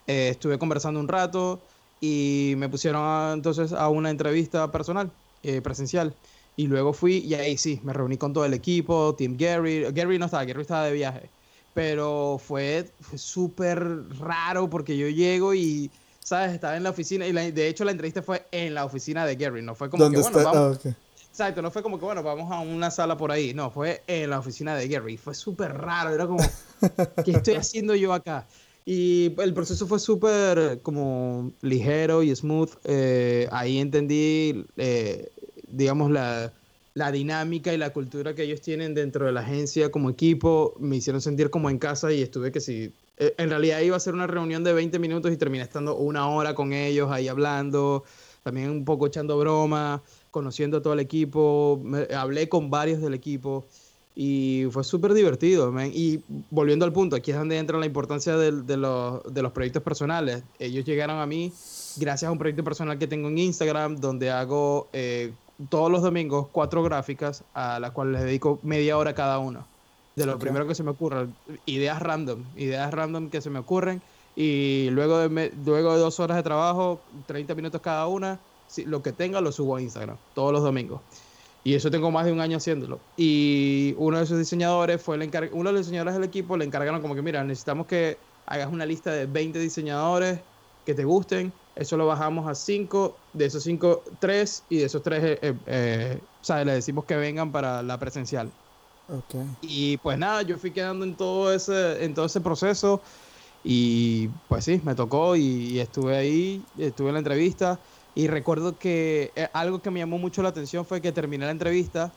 Speaker 1: eh, estuve conversando un rato, y me pusieron entonces a una entrevista personal, eh, presencial. Y luego fui y ahí sí, me reuní con todo el equipo, Team Gary. Gary no estaba, Gary estaba de viaje. Pero fue, súper raro porque yo llego y, ¿sabes? Estaba en la oficina y de hecho la entrevista fue en la oficina de Gary. No fue como que, bueno, vamos. Ah, Exacto, no fue como que, bueno, vamos a una sala por ahí. No, fue en la oficina de Gary. Fue súper raro. Era como, ¿qué estoy haciendo yo acá? Y el proceso fue súper como ligero y smooth. Eh, ahí entendí, eh, digamos, la, la, dinámica y la cultura que ellos tienen dentro de la agencia como equipo. Me hicieron sentir como en casa y estuve que si... Eh, en realidad iba a ser una reunión de 20 minutos y terminé estando una hora con ellos ahí hablando, también un poco echando broma, conociendo a todo el equipo. hablé con varios del equipo. Y fue súper divertido, Y volviendo al punto, aquí es donde entra la importancia de, los, proyectos personales. Ellos llegaron a mí gracias a un proyecto personal que tengo en Instagram, donde hago eh, todos los domingos cuatro gráficas a las cuales les dedico media hora cada uno. De lo primero que se me ocurra, ideas random, ideas random que se me ocurren. Y luego de, luego de dos horas de trabajo, 30 minutos cada una, lo que tenga lo subo a Instagram, todos los domingos. Y eso tengo más de un año haciéndolo. Y uno de esos diseñadores fue el encargado, uno de los diseñadores del equipo le encargaron como que, mira, necesitamos que hagas una lista de 20 diseñadores que te gusten. Eso lo bajamos a 5, de esos 5, 3, y de esos 3, eh, eh, eh, ¿sabes? Le decimos que vengan para la presencial. Okay. Y pues nada, yo fui quedando en todo ese, en todo ese proceso. Y pues sí, me tocó y, y estuve ahí, estuve en la entrevista. Y recuerdo que eh, algo que me llamó mucho la atención fue que terminé la entrevista,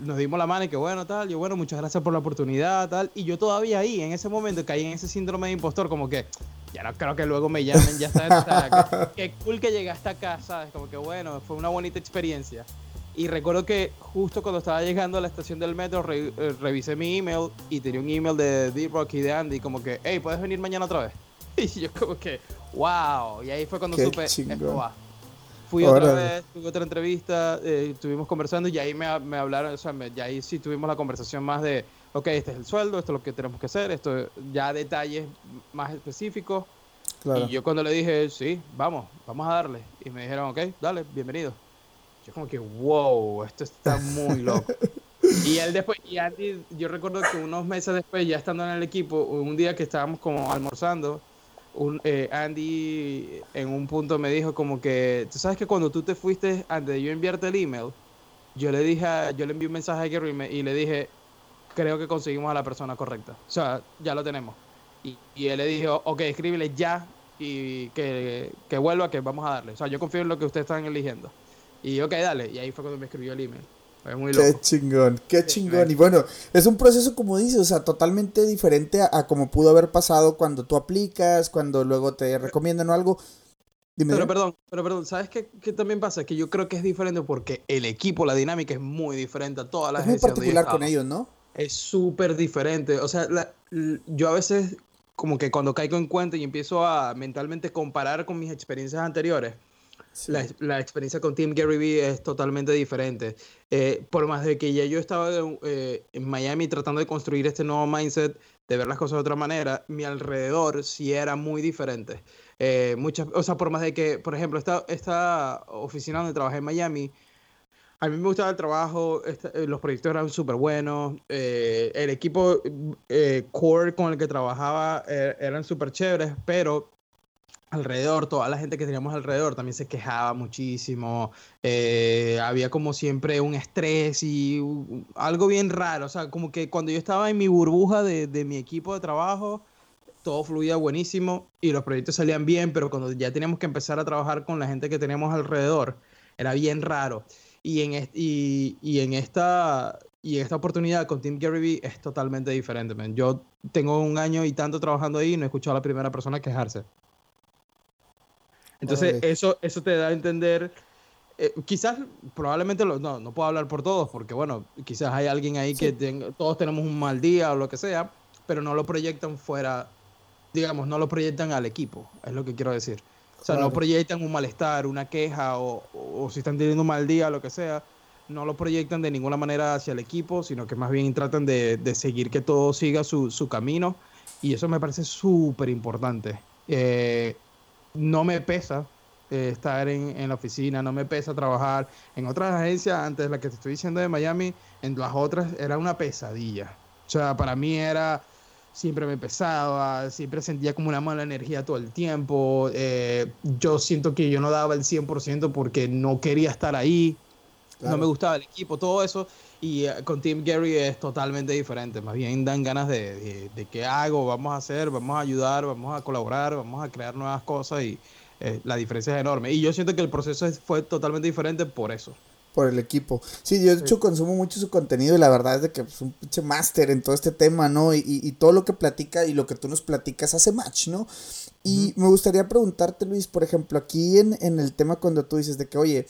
Speaker 1: nos dimos la mano y que bueno, tal, yo bueno, muchas gracias por la oportunidad, tal. Y yo todavía ahí, en ese momento, caí en ese síndrome de impostor, como que ya no creo que luego me llamen, ya está. qué, cool que llegaste acá, ¿sabes? Como que bueno, fue una bonita experiencia. Y recuerdo que justo cuando estaba llegando a la estación del metro, eh, revisé mi email y tenía un email de D-Rock y de Andy, como que, hey, ¿puedes venir mañana otra vez? Y yo como que, wow. Y ahí fue cuando supe, esto va Fui otra vez, tuve otra entrevista, eh, estuvimos conversando y ahí me, me hablaron, o sea, ya ahí sí tuvimos la conversación más de, ok, este es el sueldo, esto es lo que tenemos que hacer, esto ya detalles más específicos. Y yo cuando le dije, sí, vamos, vamos a darle. Y me dijeron, ok, dale, bienvenido. Yo como que, wow, esto está muy loco. y él después, y Andy, yo recuerdo que unos meses después, ya estando en el equipo, un día que estábamos como almorzando, un, eh, Andy en un punto me dijo como que, tú sabes que cuando tú te fuiste, antes de yo enviarte el email, yo le dije, yo le envié un mensaje a Gary y le dije, creo que conseguimos a la persona correcta. O sea, ya lo tenemos. Y, y él le dijo, ok, escríbele ya y que, que, vuelva, que vamos a darle. O sea, yo confío en lo que ustedes están eligiendo. Y ok, dale. Y ahí fue cuando me escribió el email. Fue muy loco.
Speaker 2: Qué chingón, qué chingón. Y bueno, es un proceso, como dices, o sea, totalmente diferente a, como pudo haber pasado cuando tú aplicas, cuando luego te recomiendan o algo.
Speaker 1: Dime, pero perdón, pero perdón, ¿sabes qué, qué, también pasa? Que yo creo que es diferente porque el equipo, la dinámica es muy diferente a todas las
Speaker 2: Es muy particular con ellos, ¿no?
Speaker 1: Es súper diferente. O sea, la, yo a veces como que cuando caigo en cuenta y empiezo a mentalmente comparar con mis experiencias anteriores, la, experiencia con Team Gary Vee es totalmente diferente. Eh, por más de que ya yo estaba eh, en Miami tratando de construir este nuevo mindset, de ver las cosas de otra manera, mi alrededor sí era muy diferente. Eh, muchas, o sea, por más de que, por ejemplo, esta, esta oficina donde trabajé en Miami, a mí me gustaba el trabajo, los proyectos eran súper buenos, el equipo core con el que trabajaba eran súper chéveres, pero alrededor, toda la gente que teníamos alrededor también se quejaba muchísimo, eh, había como siempre un estrés y algo bien raro, o sea, como que cuando yo estaba en mi burbuja de, de, mi equipo de trabajo, todo fluía buenísimo y los proyectos salían bien, pero cuando ya teníamos que empezar a trabajar con la gente que teníamos alrededor, era bien raro. Y en, y, y en esta... Y esta oportunidad con Team Gary es totalmente diferente. Yo tengo un año y tanto trabajando ahí y no he escuchado a la primera persona quejarse. Entonces, eso, eso te da a entender, eh, quizás, probablemente, no, no puedo hablar por todos, porque bueno, quizás hay alguien ahí que todos tenemos un mal día o lo que sea, pero no lo proyectan fuera, digamos, no lo proyectan al equipo, es lo que quiero decir. O sea, no proyectan un malestar, una queja o, o, si están teniendo un mal día o lo que sea, no lo proyectan de ninguna manera hacia el equipo, sino que más bien tratan de, de seguir que todo siga su, su camino y eso me parece súper importante. Eh, no me pesa eh, estar en, en, la oficina, no me pesa trabajar. En otras agencias, antes de la que te estoy diciendo de Miami, en las otras era una pesadilla. O sea, para mí era, siempre me pesaba, siempre sentía como una mala energía todo el tiempo. Eh, yo siento que yo no daba el 100% porque no quería estar ahí, claro. no me gustaba el equipo, todo eso. Y uh, con Team Gary es totalmente diferente. Más bien dan ganas de, de, de, qué hago, vamos a hacer, vamos a ayudar, vamos a colaborar, vamos a crear nuevas cosas y eh, la diferencia es enorme. Y yo siento que el proceso fue totalmente diferente por eso.
Speaker 2: Por el equipo. Sí, yo de hecho consumo mucho su contenido y la verdad es de que es un pinche máster en todo este tema, ¿no? Y, y, y, todo lo que platica y lo que tú nos platicas hace match, ¿no? Y uh -huh. me gustaría preguntarte, Luis, por ejemplo, aquí en, en el tema cuando tú dices de que, oye,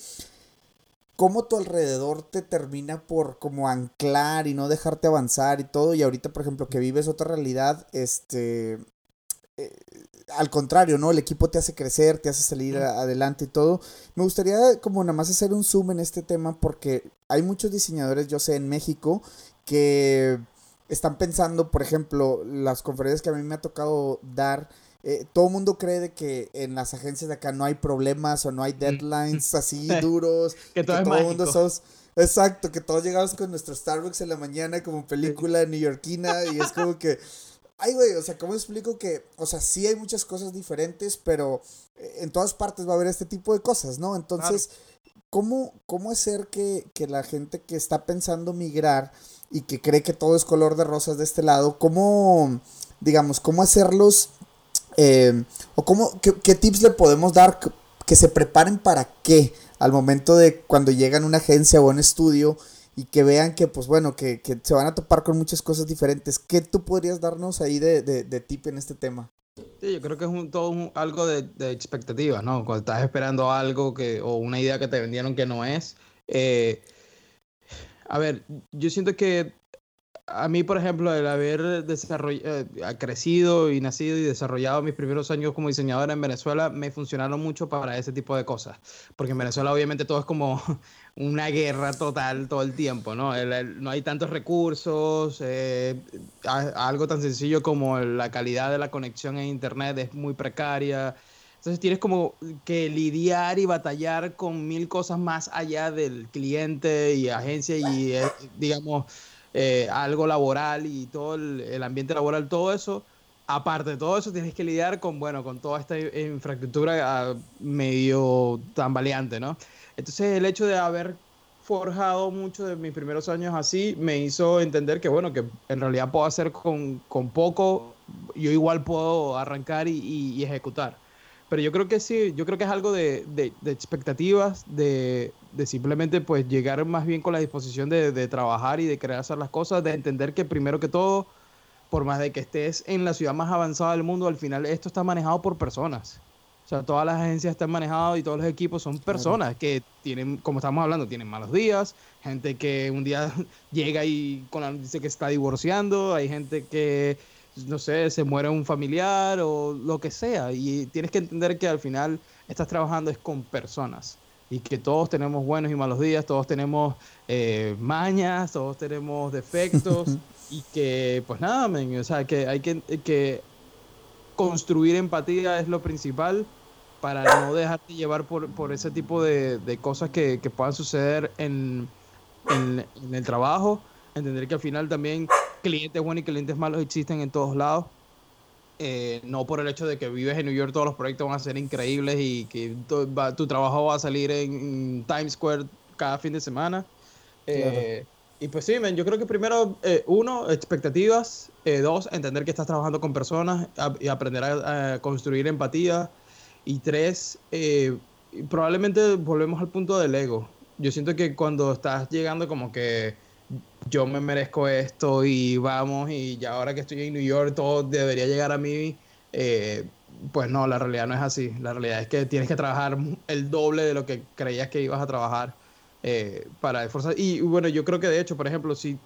Speaker 2: cómo tu alrededor te termina por como anclar y no dejarte avanzar y todo. Y ahorita, por ejemplo, que vives otra realidad, este... Eh, al contrario, ¿no? El equipo te hace crecer, te hace salir a, adelante y todo. Me gustaría como nada más hacer un zoom en este tema porque hay muchos diseñadores, yo sé, en México que están pensando, por ejemplo, las conferencias que a mí me ha tocado dar, eh, todo el mundo cree de que en las agencias de acá no hay problemas o no hay deadlines así duros.
Speaker 1: que todo,
Speaker 2: que
Speaker 1: todo el mundo
Speaker 2: sos. Exacto, que todos llegamos con nuestro Starbucks en la mañana como película neoyorquina y es como que... Ay, güey, o sea, ¿cómo explico que, o sea, sí hay muchas cosas diferentes, pero eh, en todas partes va a haber este tipo de cosas, ¿no? Entonces, claro. ¿cómo, ¿cómo hacer que, que la gente que está pensando migrar y que cree que todo es color de rosas de este lado, cómo, digamos, cómo hacerlos eh, o cómo, qué, tips le podemos dar que, se preparen para qué al momento de cuando llegan a una agencia o a un estudio y que vean que, pues bueno, que, que, se van a topar con muchas cosas diferentes. ¿Qué tú podrías darnos ahí de, de, tip en este tema?
Speaker 1: Sí, yo creo que es un, todo algo de, de, expectativas, ¿no? Cuando estás esperando algo que, o una idea que te vendieron que no es. Eh, a ver, yo siento que a mí, por ejemplo, el haber eh, crecido y nacido y desarrollado mis primeros años como diseñador en Venezuela me funcionaron mucho para ese tipo de cosas. Porque en Venezuela obviamente todo es como una guerra total todo el tiempo, ¿no? No hay tantos recursos, eh, algo tan sencillo como la calidad de la conexión en Internet es muy precaria. Entonces tienes como que lidiar y batallar con mil cosas más allá del cliente y agencia y, eh, digamos, eh, algo laboral y todo el, ambiente laboral, todo eso. Aparte de todo eso, tienes que lidiar con, bueno, con toda esta infraestructura ah, medio tambaleante, ¿no? Entonces el hecho de haber forjado mucho de mis primeros años así me hizo entender que, bueno, que en realidad puedo hacer con, con poco, yo igual puedo arrancar y, y ejecutar. Pero yo creo que sí, yo creo que es algo de, de, expectativas, de, de, simplemente pues llegar más bien con la disposición de, de, trabajar y de querer hacer las cosas, de entender que primero que todo, por más de que estés en la ciudad más avanzada del mundo, al final esto está manejado por personas. O sea, todas las agencias están manejadas y todos los equipos son personas que tienen, como estamos hablando, tienen malos días, gente que un día llega y con dice que está divorciando, hay gente que no sé, se muere un familiar o lo que sea. Y tienes que entender que al final estás trabajando es con personas. Y que todos tenemos buenos y malos días, todos tenemos eh, mañas, todos tenemos defectos. y que, pues nada, o sea, que hay que, que construir empatía es lo principal para no dejarte llevar por, por ese tipo de, de cosas que, que, puedan suceder en, en, en el trabajo. Entender que al final también clientes buenos y clientes malos existen en todos lados. Eh, no por el hecho de que vives en New York, todos los proyectos van a ser increíbles y que tu, trabajo va a salir en, Times Square cada fin de semana. Eh, y pues sí, yo creo que primero, eh, uno, expectativas. dos, entender que estás trabajando con personas y aprender a, construir empatía. Y tres, probablemente volvemos al punto del ego. Yo siento que cuando estás llegando como que yo me merezco esto y vamos y ya ahora que estoy en New York todo debería llegar a mí, eh, pues no, la realidad no es así. La realidad es que tienes que trabajar el doble de lo que creías que ibas a trabajar eh, para esforzar. Y bueno, yo creo que de hecho, por ejemplo, si,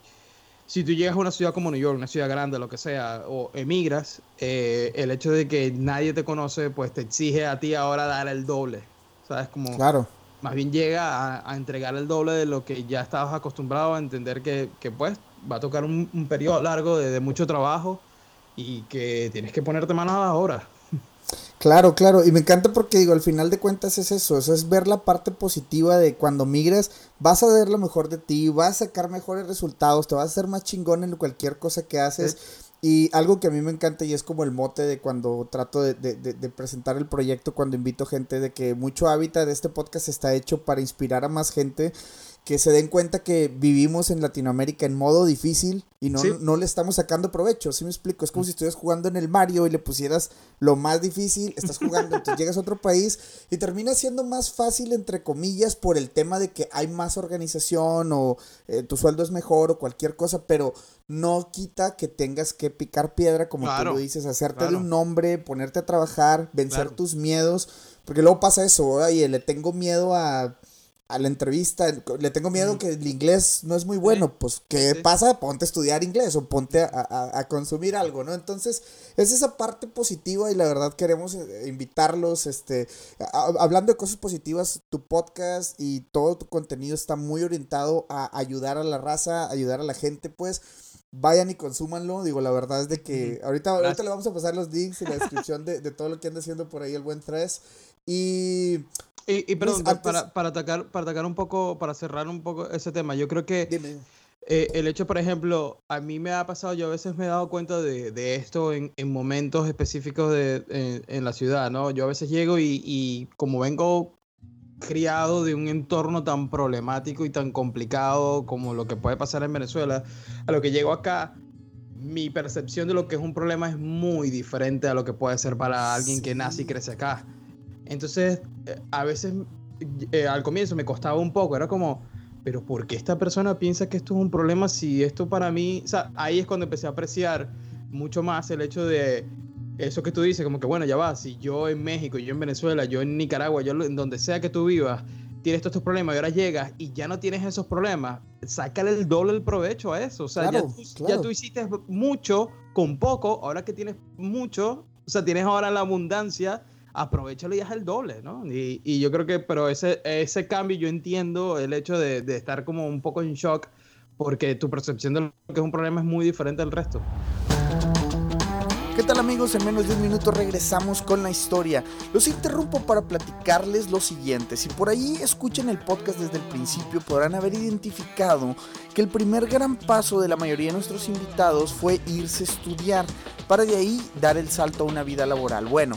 Speaker 1: si tú llegas a una ciudad como New York, una ciudad grande, lo que sea, o emigras, eh, el hecho de que nadie te conoce, pues te exige a ti ahora dar el doble. ¿Sabes? Como...
Speaker 2: Claro
Speaker 1: más bien llega a, entregar el doble de lo que ya estabas acostumbrado a entender que, pues va a tocar un, periodo largo de, mucho trabajo y que tienes que ponerte manos a la obra.
Speaker 2: Claro, claro, y me encanta porque digo, al final de cuentas es eso, eso es ver la parte positiva de cuando migres, vas a ver lo mejor de ti, vas a sacar mejores resultados, te vas a hacer más chingón en cualquier cosa que haces. Y algo que a mí me encanta y es como el mote de cuando trato de, de, de, presentar el proyecto, cuando invito gente, de que mucho hábitat de este podcast está hecho para inspirar a más gente que se den cuenta que vivimos en Latinoamérica en modo difícil y no, no le estamos sacando provecho. ¿Sí me explico? Es como si estuvieras jugando en el Mario y le pusieras lo más difícil, estás jugando, entonces llegas a otro país y termina siendo más fácil, entre comillas, por el tema de que hay más organización o eh, tu sueldo es mejor o cualquier cosa, pero no quita que tengas que picar piedra, como tú lo dices, hacerte de un nombre, ponerte a trabajar, vencer tus miedos, porque luego pasa eso, oye, le tengo miedo a a la entrevista, le tengo miedo que el inglés no es muy bueno, pues ¿qué pasa? Ponte a estudiar inglés o ponte a, consumir algo, ¿no? Entonces, es esa parte positiva y la verdad queremos eh, invitarlos, este, hablando de cosas positivas, tu podcast y todo tu contenido está muy orientado a ayudar a la raza, ayudar a la gente, pues vayan y consúmanlo. Digo, la verdad es de que ahorita, ahorita le vamos a pasar los links y la descripción de, de, todo lo que anda haciendo por ahí el buen 3. Y
Speaker 1: y, perdón, para, para, atacar, para atacar un poco, para cerrar un poco ese tema, yo creo que eh, el hecho, por ejemplo, a mí me ha pasado, yo a veces me he dado cuenta de, de esto en, en, momentos específicos de, en, la ciudad, ¿no? Yo a veces llego y, y, como vengo criado de un entorno tan problemático y tan complicado como lo que puede pasar en Venezuela, a lo que llego acá, mi percepción de lo que es un problema es muy diferente a lo que puede ser para alguien que nace y crece acá. Entonces, eh, a veces eh, al comienzo me costaba un poco, era como, pero ¿por qué esta persona piensa que esto es un problema si esto para mí, o sea, ahí es cuando empecé a apreciar mucho más el hecho de eso que tú dices, como que bueno, ya va, si yo en México, yo en Venezuela, yo en Nicaragua, yo en donde sea que tú vivas, tienes todos estos problemas y ahora llegas y ya no tienes esos problemas, sácale el doble el provecho a eso. O sea, ya, tú, ya, tú, hiciste mucho con poco, ahora que tienes mucho, o sea, tienes ahora la abundancia, aprovechalo y haz el doble, ¿no? Y, y, yo creo que, pero ese, ese cambio yo entiendo el hecho de, de, estar como un poco en shock porque tu percepción de lo que es un problema es muy diferente al resto.
Speaker 2: ¿Qué tal amigos? En menos de un minuto regresamos con la historia. Los interrumpo para platicarles lo siguiente. Si por ahí escuchan el podcast desde el principio podrán haber identificado que el primer gran paso de la mayoría de nuestros invitados fue irse a estudiar para de ahí dar el salto a una vida laboral. Bueno,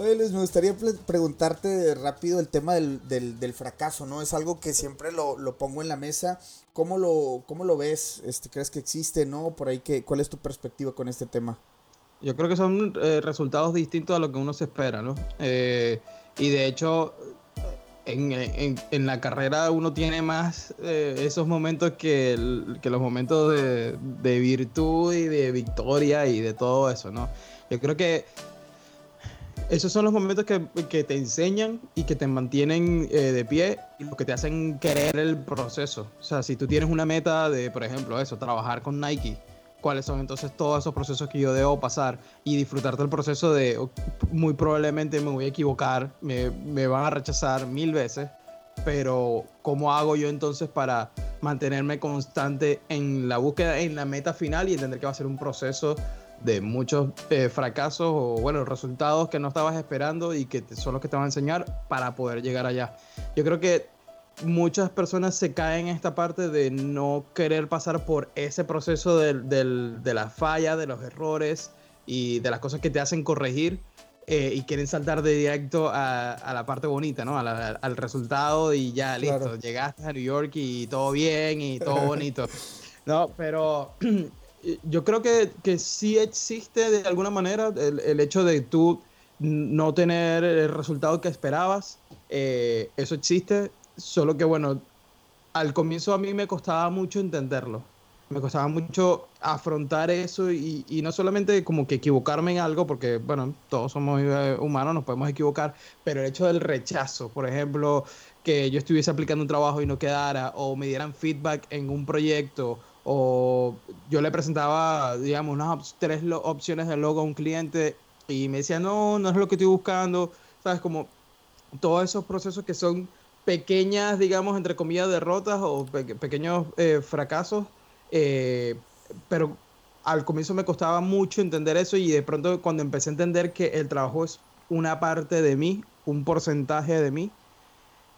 Speaker 2: Oye Luis, me gustaría preguntarte rápido el tema del, del, fracaso, ¿no? Es algo que siempre lo, lo, pongo en la mesa. ¿Cómo lo, cómo lo ves? Este, ¿Crees que existe, no? Por ahí, que, ¿cuál es tu perspectiva con este tema?
Speaker 1: Yo creo que son eh, resultados distintos a lo que uno se espera, ¿no? Eh, y de hecho, en, en, en, la carrera uno tiene más eh, esos momentos que, que los momentos de, de virtud y de victoria y de todo eso, ¿no? Yo creo que esos son los momentos que, te enseñan y que te mantienen eh, de pie y los que te hacen querer el proceso. O sea, si tú tienes una meta de, por ejemplo, eso, trabajar con Nike, cuáles son entonces todos esos procesos que yo debo pasar y disfrutar del proceso de muy probablemente me voy a equivocar, me, me van a rechazar mil veces, pero ¿cómo hago yo entonces para mantenerme constante en la búsqueda, en la meta final y entender que va a ser un proceso de muchos eh, fracasos o, bueno, resultados que no estabas esperando y que son los que te van a enseñar para poder llegar allá. Yo creo que muchas personas se caen en esta parte de no querer pasar por ese proceso de la falla, de los errores y de las cosas que te hacen corregir eh, y quieren saltar de directo a, la parte bonita, ¿no? al resultado y ya, listo, llegaste a New York y todo bien y todo bonito. No, pero yo creo que, que sí existe de alguna manera el, el, hecho de tú no tener el resultado que esperabas. Eh, eso existe, solo que bueno, al comienzo a mí me costaba mucho entenderlo. Me costaba mucho afrontar eso y, y no solamente como que equivocarme en algo, porque bueno, todos somos eh, humanos, nos podemos equivocar, pero el hecho del rechazo, por ejemplo, que yo estuviese aplicando un trabajo y no quedara, o me dieran feedback en un proyecto, o yo le presentaba, digamos, unas tres opciones de logo a un cliente y me decía, no, no es lo que estoy buscando, ¿sabes? Como todos esos procesos que son pequeñas, digamos, entre comillas, derrotas o pequeños eh, fracasos, eh, pero al comienzo me costaba mucho entender eso y de pronto cuando empecé a entender que el trabajo es una parte de mí, un porcentaje de mí,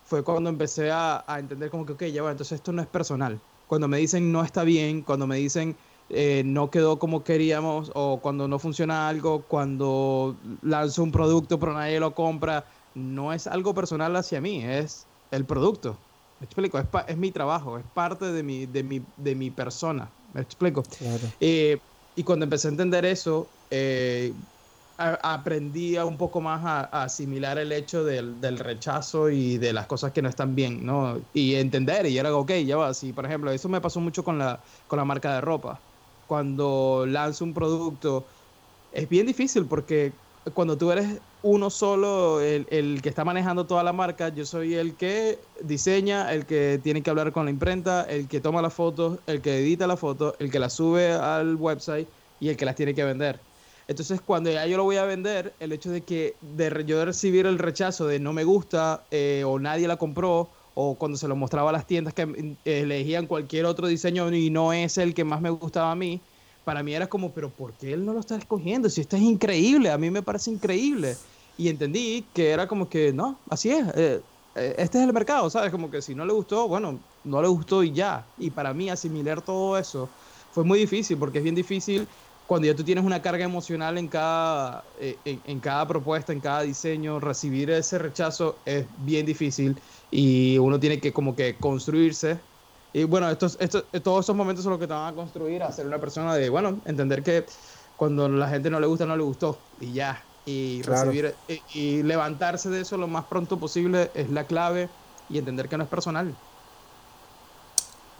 Speaker 1: fue cuando empecé a, a entender como que, ok, ya va, entonces esto no es personal, cuando me dicen no está bien, cuando me dicen eh, no quedó como queríamos o cuando no funciona algo, cuando lanzo un producto pero nadie lo compra, no es algo personal hacia mí, es el producto. Me explico, es, es mi trabajo, es parte de mi, de mi, de mi persona. Me explico. Eh, y cuando empecé a entender eso, eh, aprendí un poco más a, asimilar el hecho del, rechazo y de las cosas que no están bien, ¿no? Y entender, y era, ok, ya va, si por ejemplo, eso me pasó mucho con la, con la marca de ropa. Cuando lanzo un producto, es bien difícil porque cuando tú eres uno solo, el, el, que está manejando toda la marca, yo soy el que diseña, el que tiene que hablar con la imprenta, el que toma las fotos, el que edita la foto, el que la sube al website y el que las tiene que vender. Entonces, cuando ya yo lo voy a vender, el hecho de que de yo de recibir el rechazo de no me gusta eh, o nadie la compró, o cuando se lo mostraba a las tiendas que eh, elegían cualquier otro diseño y no es el que más me gustaba a mí, para mí era como, pero ¿por qué él no lo está escogiendo? Si esto es increíble, a mí me parece increíble. Y entendí que era como que, no, así es, eh, este es el mercado, ¿sabes? Como que si no le gustó, bueno, no le gustó y ya. Y para mí asimilar todo eso fue muy difícil, porque es bien difícil cuando ya tú tienes una carga emocional en cada, eh, en, cada propuesta, en cada diseño, recibir ese rechazo es bien difícil y uno tiene que como que construirse. Y bueno, estos, estos, todos esos momentos son los que te van a construir a ser una persona de, bueno, entender que cuando la gente no le gusta, no le gustó y ya. Y recibir y, levantarse de eso lo más pronto posible es la clave y entender que no es personal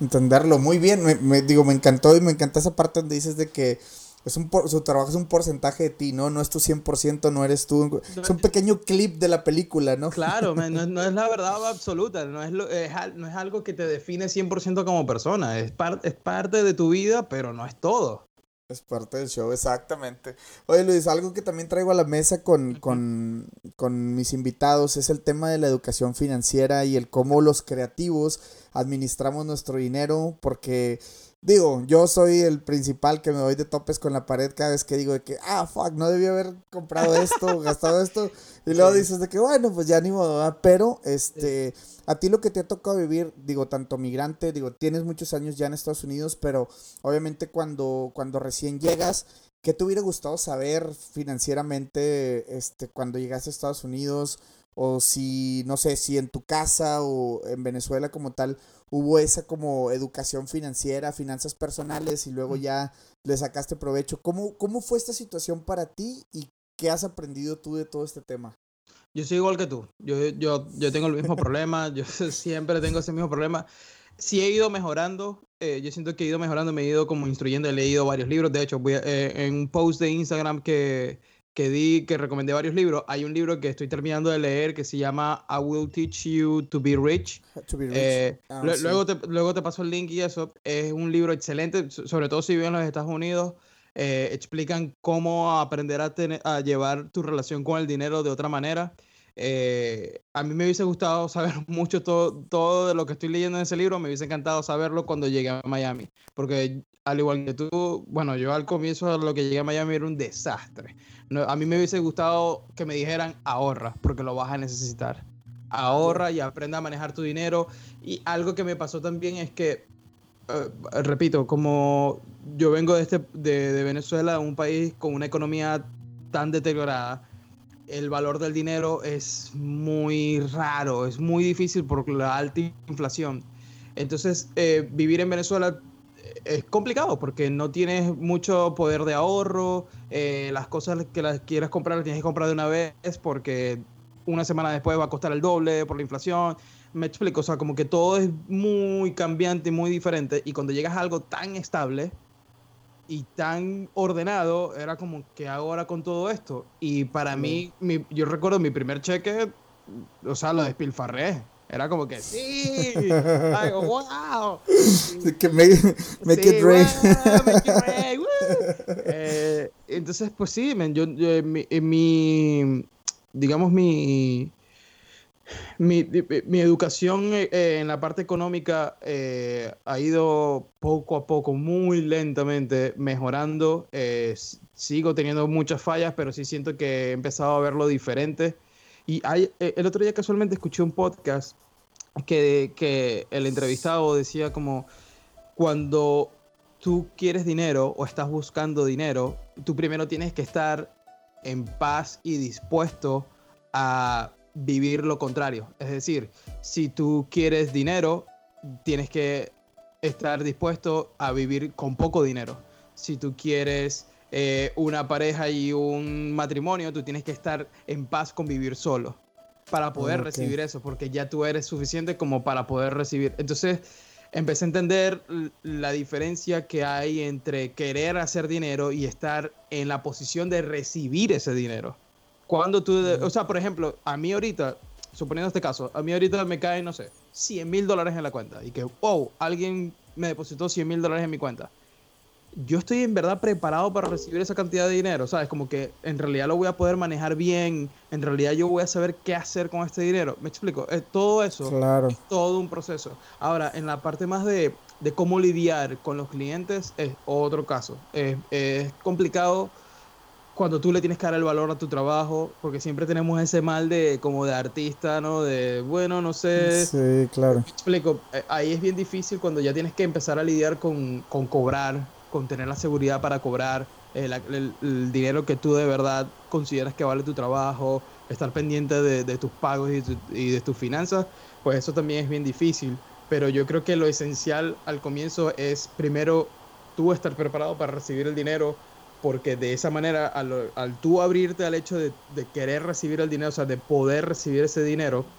Speaker 2: entenderlo muy bien. Me, digo, me encantó y me encanta esa parte donde dices de que es un su trabajo es un porcentaje de ti, ¿no? No es tu 100%, no eres tú. Es un pequeño clip de la película, ¿no?
Speaker 1: Claro, no, es la verdad absoluta, no es, no es algo que te define 100% como persona, es, es parte de tu vida, pero no es todo.
Speaker 2: Es parte del show, exactamente. Oye Luis, algo que también traigo a la mesa con, con, con mis invitados es el tema de la educación financiera y el cómo los creativos administramos nuestro dinero, porque Digo, yo soy el principal que me doy de topes con la pared cada vez que digo de que, ah, fuck, no debí haber comprado esto, gastado esto. Y luego dices de que, bueno, pues ya ni modo, pero este, a ti lo que te ha tocado vivir, digo, tanto migrante, digo, tienes muchos años ya en Estados Unidos, pero obviamente cuando, cuando recién llegas, ¿qué te hubiera gustado saber financieramente este, cuando llegaste a Estados Unidos? O si, no sé, si en tu casa o en Venezuela como tal hubo esa como educación financiera, finanzas personales y luego ya le sacaste provecho. ¿Cómo, cómo fue esta situación para ti y qué has aprendido tú de todo este tema?
Speaker 1: Yo soy igual que tú. Yo, yo, yo tengo el mismo problema. Yo siempre tengo ese mismo problema. Sí he ido mejorando. Eh, yo siento que he ido mejorando. Me he ido como instruyendo. He leído varios libros. De hecho, voy eh, en un post de Instagram que, que di, que recomendé varios libros. Hay un libro que estoy terminando de leer que se llama I Will Teach You to Be Rich. Eh, ah, luego, te, luego te paso el link y eso. Es un libro excelente, sobre todo si vives en los Estados Unidos. Eh, explican cómo aprender a, tener, a llevar tu relación con el dinero de otra manera. Eh, a mí me hubiese gustado saber mucho todo, todo de lo que estoy leyendo en ese libro, me hubiese encantado saberlo cuando llegué a Miami, porque al igual que tú, bueno, yo al comienzo de lo que llegué a Miami era un desastre. A mí me hubiese gustado que me dijeran ahorra, porque lo vas a necesitar. Ahorra y aprenda a manejar tu dinero. Y algo que me pasó también es que, eh, repito, como yo vengo de, este, de, Venezuela, un país con una economía tan deteriorada, el valor del dinero es muy raro, es muy difícil por la alta inflación. Entonces, eh, vivir en Venezuela es complicado porque no tienes mucho poder de ahorro, eh, las cosas que las quieras comprar las tienes que comprar de una vez porque una semana después va a costar el doble por la inflación. Me explico, o sea, como que todo es muy cambiante, muy diferente y cuando llegas a algo tan estable, y tan ordenado, era como, que ahora con todo esto? Y para mí, yo recuerdo mi primer cheque, o sea, lo despilfarré. Era como que, sí, wow. Que me, make, it rain. Eh, entonces, pues sí, yo, mi, mi, digamos, mi, mi, mi, educación eh, en la parte económica eh, ha ido poco a poco, muy lentamente mejorando. Eh, sigo teniendo muchas fallas, pero sí siento que he empezado a verlo diferente. Y hay, el otro día casualmente escuché un podcast que, que el entrevistado decía como cuando tú quieres dinero o estás buscando dinero, tú primero tienes que estar en paz y dispuesto a vivir lo contrario. Es decir, si tú quieres dinero, tienes que estar dispuesto a vivir con poco dinero. Si tú quieres eh, una pareja y un matrimonio, tú tienes que estar en paz con vivir solo para poder recibir eso, porque ya tú eres suficiente como para poder recibir. Entonces, empecé a entender la diferencia que hay entre querer hacer dinero y estar en la posición de recibir ese dinero. Cuando tú, o sea, por ejemplo, a mí ahorita, suponiendo este caso, a mí ahorita me caen, no sé, 100 mil dólares en la cuenta y que, wow, alguien me depositó 100 mil dólares en mi cuenta. Yo estoy en verdad preparado para recibir esa cantidad de dinero, ¿sabes? Como que en realidad lo voy a poder manejar bien, en realidad yo voy a saber qué hacer con este dinero. ¿Me explico? Eh, todo eso
Speaker 2: claro.
Speaker 1: es todo un proceso. Ahora, en la parte más de, de cómo lidiar con los clientes es otro caso. es complicado cuando tú le tienes que dar el valor a tu trabajo, porque siempre tenemos ese mal de como de artista, ¿no? De, bueno, no sé.
Speaker 2: Sí, claro.
Speaker 1: explico, eh, ahí es bien difícil cuando ya tienes que empezar a lidiar con, con cobrar, con tener la seguridad para cobrar, eh, el, dinero que tú de verdad consideras que vale tu trabajo, estar pendiente de, tus pagos y, y de tus finanzas, pues eso también es bien difícil. Pero yo creo que lo esencial al comienzo es primero tú estar preparado para recibir el dinero, porque de esa manera, al, al tú abrirte al hecho de, de, querer recibir el dinero, o sea, de poder recibir ese dinero,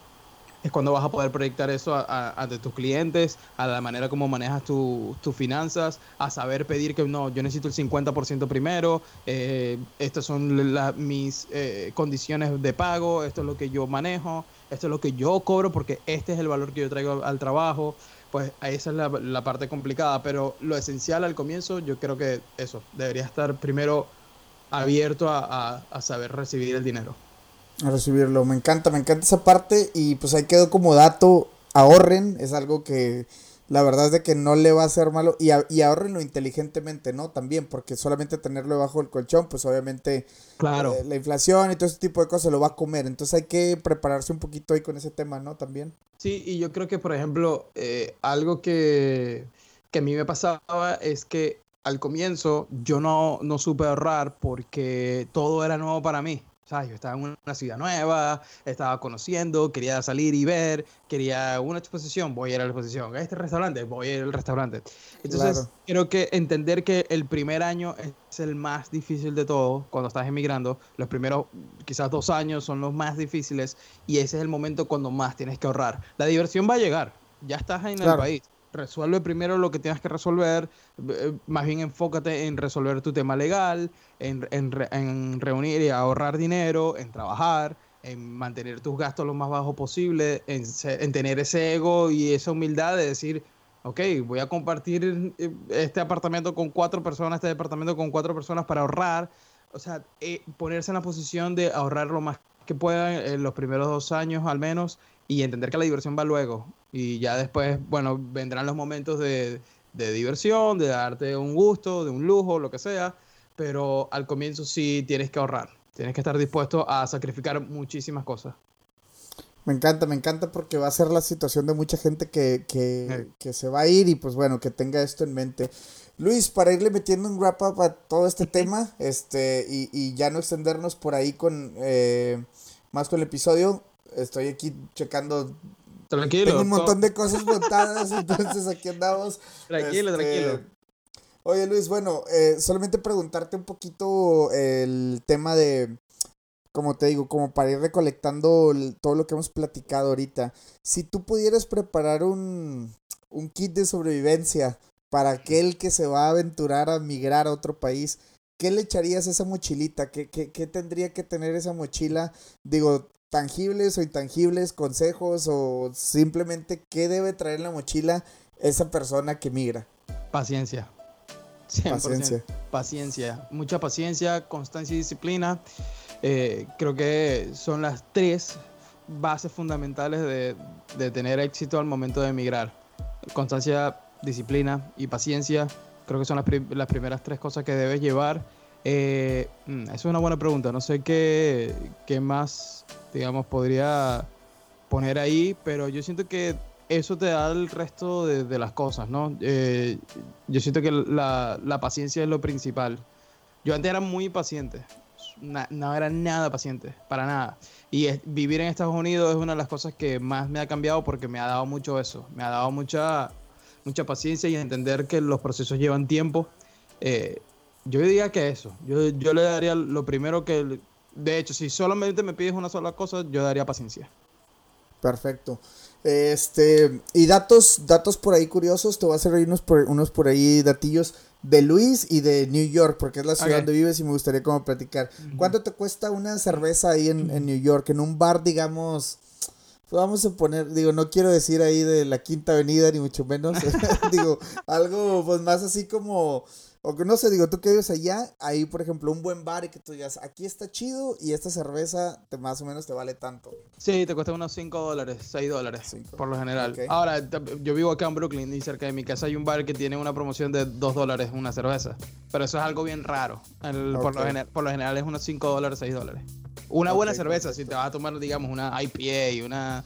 Speaker 1: es cuando vas a poder proyectar eso ante tus clientes, a la manera como manejas tus finanzas, a saber pedir que no, yo necesito el 50% primero, eh, estas son mis eh, condiciones de pago, esto es lo que yo manejo, esto es lo que yo cobro porque este es el valor que yo traigo al trabajo. Pues esa es la, parte complicada, pero lo esencial al comienzo, yo creo que eso, debería estar primero abierto a saber recibir el dinero
Speaker 2: a recibirlo. Me encanta, me encanta esa parte y pues ahí quedó como dato, ahorren, es algo que la verdad es de que no le va a hacer malo y, y ahorrenlo inteligentemente, ¿no? También, porque solamente tenerlo debajo del colchón, pues obviamente
Speaker 1: claro.
Speaker 2: Eh, la inflación y todo ese tipo de cosas lo va a comer, entonces hay que prepararse un poquito ahí con ese tema, ¿no? También.
Speaker 1: Sí, y yo creo que, por ejemplo, eh, algo que, que a mí me pasaba es que al comienzo yo no, no supe ahorrar porque todo era nuevo para mí. Yo estaba en una ciudad nueva, estaba conociendo, quería salir y ver, quería una exposición, voy a ir a la exposición. Este restaurante, voy a ir al restaurante. Entonces, creo que entender que el primer año es el más difícil de todo cuando estás emigrando. Los primeros, quizás dos años, son los más difíciles y ese es el momento cuando más tienes que ahorrar. La diversión va a llegar, ya estás en el país resuelve primero lo que tienes que resolver, eh, más bien enfócate en resolver tu tema legal, en, en, reunir y ahorrar dinero, en trabajar, en mantener tus gastos lo más bajo posible, en, en, tener ese ego y esa humildad de decir, ok, voy a compartir eh, este apartamento con cuatro personas, este departamento con cuatro personas para ahorrar. O sea, eh, ponerse en la posición de ahorrar lo más que puedan en los primeros dos años al menos y entender que la diversión va luego. Y ya después, bueno, vendrán los momentos de, diversión, de darte un gusto, de un lujo, lo que sea, pero al comienzo sí tienes que ahorrar, tienes que estar dispuesto a sacrificar muchísimas cosas.
Speaker 2: Me encanta, me encanta porque va a ser la situación de mucha gente que, que, se va a ir y pues bueno, que tenga esto en mente. Luis, para irle metiendo un wrap up a todo este tema, este, y, y ya no extendernos por ahí con eh, más con el episodio, estoy aquí checando.
Speaker 1: Tranquilo.
Speaker 2: Tengo un montón de cosas montadas, entonces aquí andamos.
Speaker 1: Tranquilo, este, tranquilo.
Speaker 2: Oye Luis, bueno, eh, solamente preguntarte un poquito el tema de, como te digo, como para ir recolectando todo lo que hemos platicado ahorita. Si tú pudieras preparar un, un kit de sobrevivencia para aquel que se va a aventurar a migrar a otro país, ¿qué le echarías a esa mochilita? ¿Qué, qué, qué tendría que tener esa mochila? Digo, tangibles o intangibles, consejos o simplemente qué debe traer en la mochila esa persona que migra?
Speaker 1: Paciencia. Paciencia. Paciencia. Mucha paciencia, constancia y disciplina. Eh, creo que son las tres bases fundamentales de, de tener éxito al momento de emigrar. Constancia, disciplina y paciencia. Creo que son las, las primeras tres cosas que debes llevar. Eh, mm, es una buena pregunta. No sé qué, qué más digamos, podría poner ahí, pero yo siento que eso te da el resto de, las cosas, ¿no? Eh, yo siento que la, la, paciencia es lo principal. Yo antes era muy paciente, no era nada paciente, para nada. Y vivir en Estados Unidos es una de las cosas que más me ha cambiado porque me ha dado mucho eso, me ha dado mucha, mucha paciencia y entender que los procesos llevan tiempo. Eh, yo diría que eso, yo, yo le daría lo primero que, de hecho, si solamente me pides una sola cosa, yo daría paciencia.
Speaker 2: Perfecto. Este, y datos, datos por ahí curiosos, te voy a hacer unos por, unos por ahí datillos de Luis y de New York, porque es la ciudad donde vives y me gustaría como platicar. ¿Cuánto te cuesta una cerveza ahí en, en, New York? En un bar, digamos, pues vamos a poner, digo, no quiero decir ahí de la Quinta Avenida, ni mucho menos, digo, algo pues más así como o que no sé, digo, tú que vives allá, ahí por ejemplo un buen bar y que tú digas, aquí está chido y esta cerveza te, más o menos te vale tanto.
Speaker 1: Sí, te cuesta unos 5 dólares, 6 dólares, por lo general. Ahora, yo vivo acá en Brooklyn y cerca de mi casa hay un bar que tiene una promoción de 2 dólares una cerveza. Pero eso es algo bien raro. por, lo por, lo general es unos 5 dólares, 6 dólares. Una buena cerveza, si te vas a tomar, digamos, una IPA, una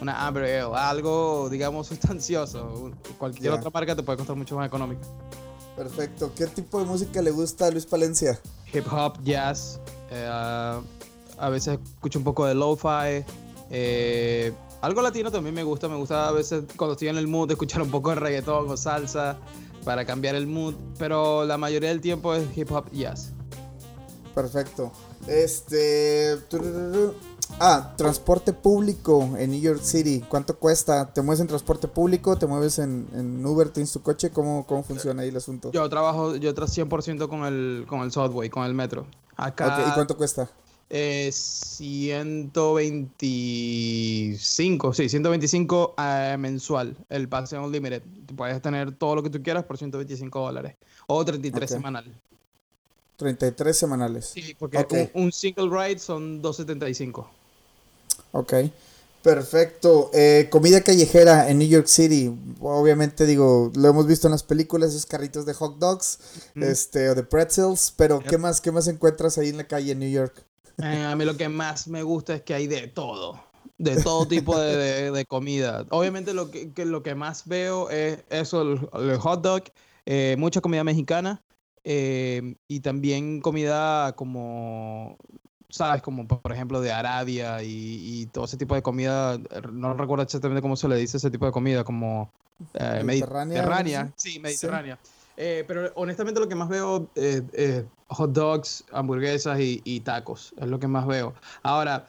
Speaker 1: una Amber algo, digamos, sustancioso. Cualquier otra marca te puede costar mucho más económico.
Speaker 2: Perfecto. ¿Qué tipo de música le gusta a Luis Palencia?
Speaker 1: Hip hop, jazz. Eh, a veces escucho un poco de lo-fi. Eh, algo latino también me gusta. Me gusta a veces cuando estoy en el mood escuchar un poco de reggaetón o salsa para cambiar el mood. Pero la mayoría del tiempo es hip hop, jazz.
Speaker 2: Perfecto. Este. Ah, transporte público en New York City. ¿Cuánto cuesta? ¿Te mueves en transporte público? ¿Te mueves en, en Uber? ¿Tienes tu coche? ¿Cómo, cómo funciona ahí el asunto?
Speaker 1: Yo trabajo, yo trabajo 100% con el, con el subway, con el metro. Acá.
Speaker 2: ¿Y cuánto cuesta?
Speaker 1: Eh, 125, sí, 125 eh, mensual, el pase unlimited. Puedes tener todo lo que tú quieras por 125 dólares. O 33 semanal.
Speaker 2: 33 semanales.
Speaker 1: Sí, porque un, single ride son 275.
Speaker 2: Ok. Perfecto. Eh, comida callejera en New York City. Obviamente, digo, lo hemos visto en las películas, esos carritos de hot dogs, este, o de pretzels, pero ¿qué más, qué más encuentras ahí en la calle en New York?
Speaker 1: Eh, a mí lo que más me gusta es que hay de todo, de todo tipo de, comida. Obviamente lo que, lo que más veo es eso, el, hot dog, eh, mucha comida mexicana eh, y también comida como, ¿sabes? Como por ejemplo de Arabia y, todo ese tipo de comida. No recuerdo exactamente cómo se le dice ese tipo de comida, como mediterránea. Sí, mediterránea. pero honestamente lo que más veo es hot dogs, hamburguesas y, tacos. Es lo que más veo. Ahora,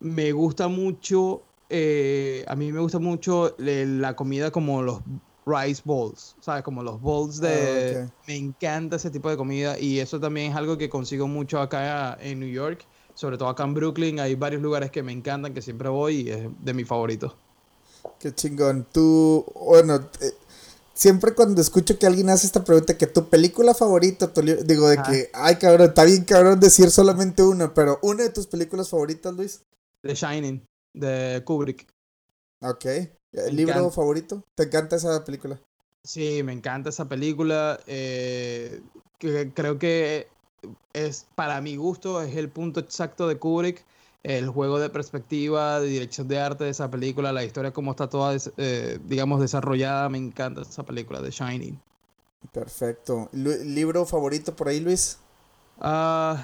Speaker 1: me gusta mucho, eh, a mí me gusta mucho la comida como los rice bowls, ¿sabes? Como los bowls de... Ah, me encanta ese tipo de comida y eso también es algo que consigo mucho acá en New York, sobre todo acá en Brooklyn. Hay varios lugares que me encantan, que siempre voy y es de mis favoritos.
Speaker 2: Qué chingón. Tú, bueno, siempre cuando escucho que alguien hace esta pregunta, que tu película favorita, digo de que, ay cabrón, está bien cabrón decir solamente una, pero una de tus películas favoritas, Luis.
Speaker 1: The Shining, de Kubrick.
Speaker 2: Ok. ¿El libro favorito? ¿Te encanta esa película?
Speaker 1: Sí, me encanta esa película. Eh, que creo que es, para mi gusto, es el punto exacto de Kubrick el juego de perspectiva, de dirección de arte de esa película, la historia como está toda, eh, digamos, desarrollada, me encanta esa película de Shining.
Speaker 2: Perfecto. ¿Libro favorito por ahí, Luis?
Speaker 1: Uh,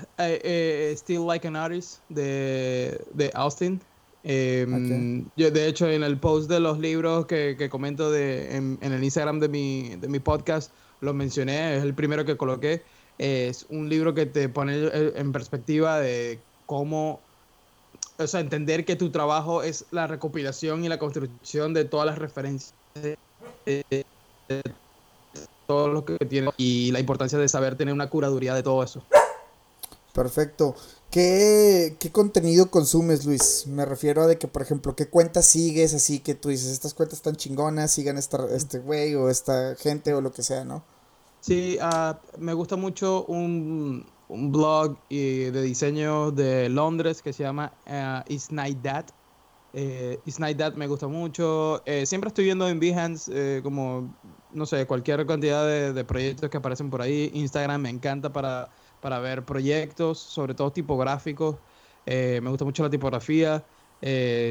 Speaker 1: Still Like an Artist de, de Austin. Em, yo, de hecho, en el post de los libros que, que comento de, en, en, el Instagram de mi, de mi podcast, lo mencioné, es el primero que coloqué. Es un libro que te pone en perspectiva de cómo o sea, entender que tu trabajo es la recopilación y la construcción de todas las referencias, de, todo lo que tiene y la importancia de saber tener una curaduría de todo eso.
Speaker 2: Perfecto. ¿Qué, ¿Qué, contenido consumes, Luis? Me refiero a de que, por ejemplo, ¿qué cuentas sigues así que tú dices, estas cuentas están chingonas, sigan esta, este güey o esta gente o lo que sea, ¿no?
Speaker 1: Sí, uh, me gusta mucho un, un blog de diseño de Londres que se llama uh, It's Night That. Eh, It's Night me gusta mucho. Eh, siempre estoy viendo en Behance eh, como, no sé, cualquier cantidad de, proyectos que aparecen por ahí. Instagram me encanta para, para ver proyectos, sobre todo tipográficos. me gusta mucho la tipografía.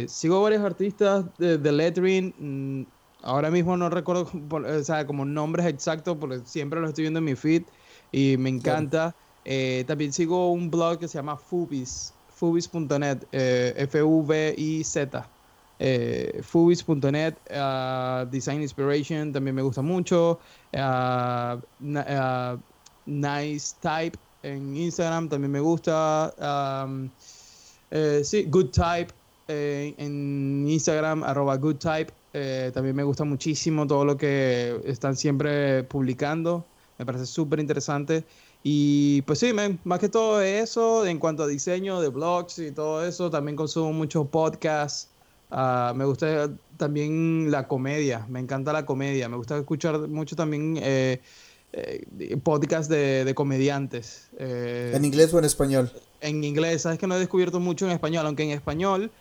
Speaker 1: sigo varios artistas de, lettering. Mm, ahora mismo no recuerdo o sea, como nombres exactos porque siempre los estoy viendo en mi feed y me encanta. Eh, también sigo un blog que se llama Fubis, fubis.net, eh, F-U-V-I-Z. Eh, Fubis.net, uh, Design Inspiration también me gusta mucho. Uh, uh, nice Type en Instagram también me gusta. Um, sí, Good Type en Instagram, arroba Good Type. también me gusta muchísimo todo lo que están siempre publicando. Me parece súper interesante. Y pues sí, más que todo eso, en cuanto a diseño de blogs y todo eso, también consumo muchos podcasts. Ah, me gusta también la comedia, me encanta la comedia. Me gusta escuchar mucho también eh, eh, podcasts de, comediantes.
Speaker 2: Eh, ¿En inglés o en español?
Speaker 1: En inglés, sabes que no he descubierto mucho en español, aunque en español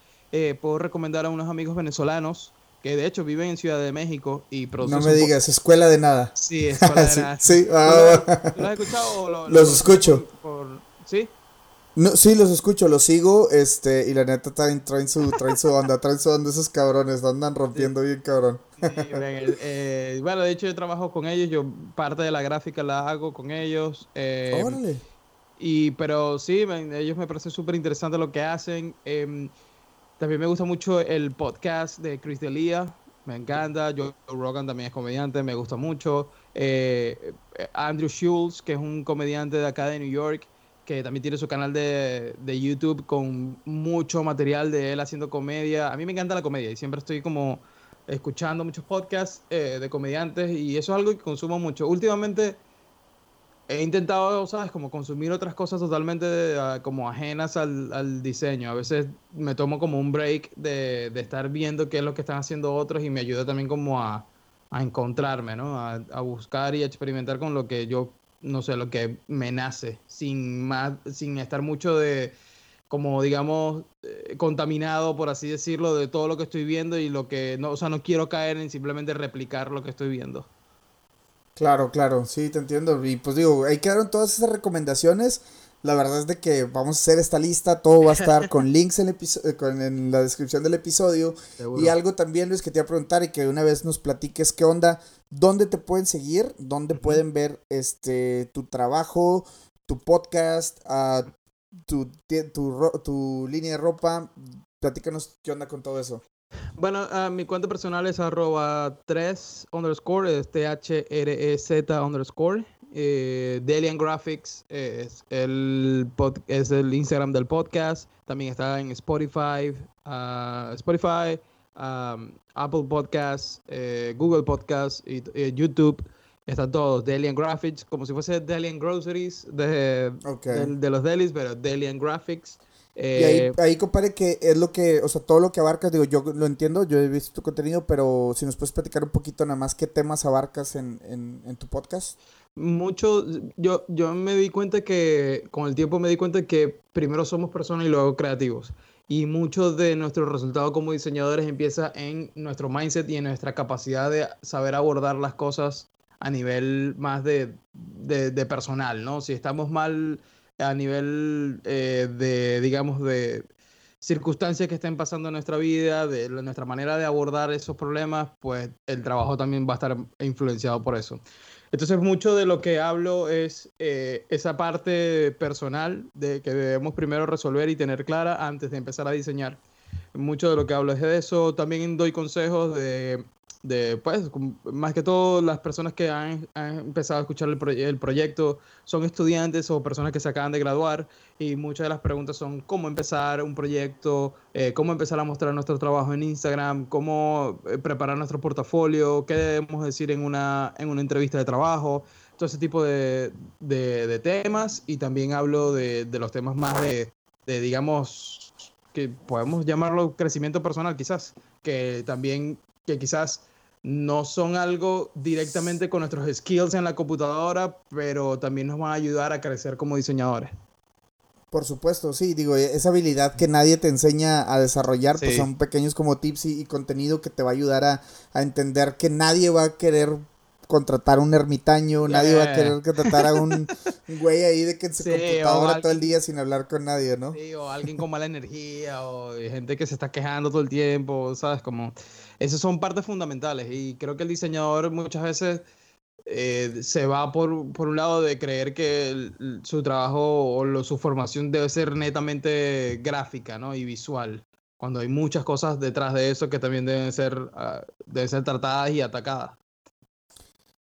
Speaker 1: puedo recomendar a unos amigos venezolanos que de hecho viven en Ciudad de México y
Speaker 2: producen... No me digas, escuela de nada.
Speaker 1: Sí, escuela de nada.
Speaker 2: sí,
Speaker 1: ah, ¿Los has escuchado?
Speaker 2: los escucho.
Speaker 1: ¿Sí?
Speaker 2: No, sí, los escucho, los sigo, este, y la neta traen, traen su, traen su onda, traen su onda esos cabrones, andan rompiendo bien cabrón.
Speaker 1: Eh, bueno, de hecho yo trabajo con ellos, yo parte de la gráfica la hago con ellos. Eh, Órale. Y, pero sí, ellos me parece súper interesante lo que hacen. Eh, también me gusta mucho el podcast de Chris D'Elia. Me encanta. Joe Rogan también es comediante, me gusta mucho. Eh, Andrew Schultz, que es un comediante de acá de New York. Que también tiene su canal de, de, YouTube con mucho material de él haciendo comedia. A mí me encanta la comedia y siempre estoy como escuchando muchos podcasts eh, de comediantes y eso es algo que consumo mucho. Últimamente he intentado, ¿sabes? Como consumir otras cosas totalmente ah, como ajenas al, diseño. A veces me tomo como un break de, de, estar viendo qué es lo que están haciendo otros y me ayuda también como a, a encontrarme, ¿no? A, a, buscar y a experimentar con lo que yo, no sé, lo que me nace, sin, más, sin estar mucho de, como digamos, eh, contaminado, por así decirlo, de todo lo que estoy viendo y lo que, no, o sea, no quiero caer en simplemente replicar lo que estoy viendo.
Speaker 2: Claro, claro, sí, te entiendo. Y pues digo, ahí quedaron todas esas recomendaciones. La verdad es de que vamos a hacer esta lista, todo va a estar con links en, eh, en la descripción del episodio. Seguro. Y algo también, Luis, que te iba a preguntar y que una vez nos platiques qué onda, dónde te pueden seguir, dónde uh -huh. pueden ver este tu trabajo, tu podcast, uh, tu, tu, tu, línea de ropa. Platícanos qué onda con todo eso.
Speaker 1: Bueno, uh, mi cuenta personal es arroba 3 underscore, es T-H-R-E-Z underscore. Eh, Delian Graphics es el, pod, es el Instagram del podcast. También está en Spotify, uh, Spotify, um, Apple Podcasts, eh, Google Podcasts y eh, YouTube. Están todos. Delian Graphics, como si fuese Delian Groceries de, okay. de, de los delis, pero Delian Graphics.
Speaker 2: Eh, y ahí, ahí, compadre, que es lo que, o sea, todo lo que abarcas, digo, yo lo entiendo, yo he visto tu contenido, pero si nos puedes platicar un poquito nada más, ¿qué temas abarcas en, en, en tu podcast?
Speaker 1: Mucho, yo, yo me di cuenta que, con el tiempo me di cuenta que primero somos personas y luego creativos. Y mucho de nuestro resultado como diseñadores empieza en nuestro mindset y en nuestra capacidad de saber abordar las cosas a nivel más de, de, personal, ¿no? Si estamos mal a nivel eh, de, digamos, de circunstancias que estén pasando en nuestra vida, de nuestra manera de abordar esos problemas, pues el trabajo también va a estar influenciado por eso. Entonces, mucho de lo que hablo es eh, esa parte personal de que debemos primero resolver y tener clara antes de empezar a diseñar. Mucho de lo que hablo es de eso. También doy consejos de de, pues, más que todo las personas que han, empezado a escuchar el, proye el, proyecto son estudiantes o personas que se acaban de graduar y muchas de las preguntas son cómo empezar un proyecto, eh, cómo empezar a mostrar nuestro trabajo en Instagram, cómo eh, preparar nuestro portafolio, qué debemos decir en una, en una entrevista de trabajo, todo ese tipo de, de, temas y también hablo de, de los temas más de, digamos, que podemos llamarlo crecimiento personal quizás, que también, que quizás no son algo directamente con nuestros skills en la computadora, pero también nos van a ayudar a crecer como diseñadores.
Speaker 2: Por supuesto, sí, digo, esa habilidad que nadie te enseña a desarrollar, sí. pues son pequeños como tips y, y, contenido que te va a ayudar a, a, entender que nadie va a querer contratar a un ermitaño, yeah. nadie va a querer contratar a un güey ahí de que en su sí, computadora alguien, todo el día sin hablar con nadie, ¿no?
Speaker 1: Sí, o alguien con mala energía, o gente que se está quejando todo el tiempo, ¿sabes? Como, esas son partes fundamentales y creo que el diseñador muchas veces eh, se va por, por, un lado de creer que el, su trabajo o lo, su formación debe ser netamente gráfica, ¿no? Y visual, cuando hay muchas cosas detrás de eso que también deben ser, uh, deben ser tratadas y atacadas.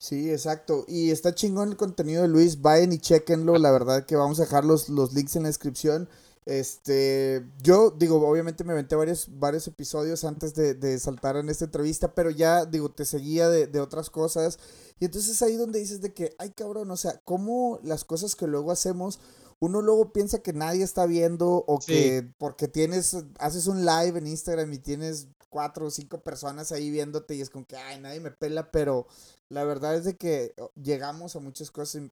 Speaker 2: Sí, exacto. Y está chingón el contenido de Luis. Vayan y chequenlo. La verdad que vamos a dejar los, los links en la descripción. Este, yo digo, obviamente me aventé varios, varios episodios antes de, de, saltar en esta entrevista, pero ya, digo, te seguía de, de, otras cosas. Y entonces ahí donde dices de que, ay cabrón, o sea, cómo las cosas que luego hacemos, uno luego piensa que nadie está viendo o sí. que porque tienes, haces un live en Instagram y tienes cuatro o cinco personas ahí viéndote y es como que, ay, nadie me pela, pero la verdad es de que oh, llegamos a muchas cosas,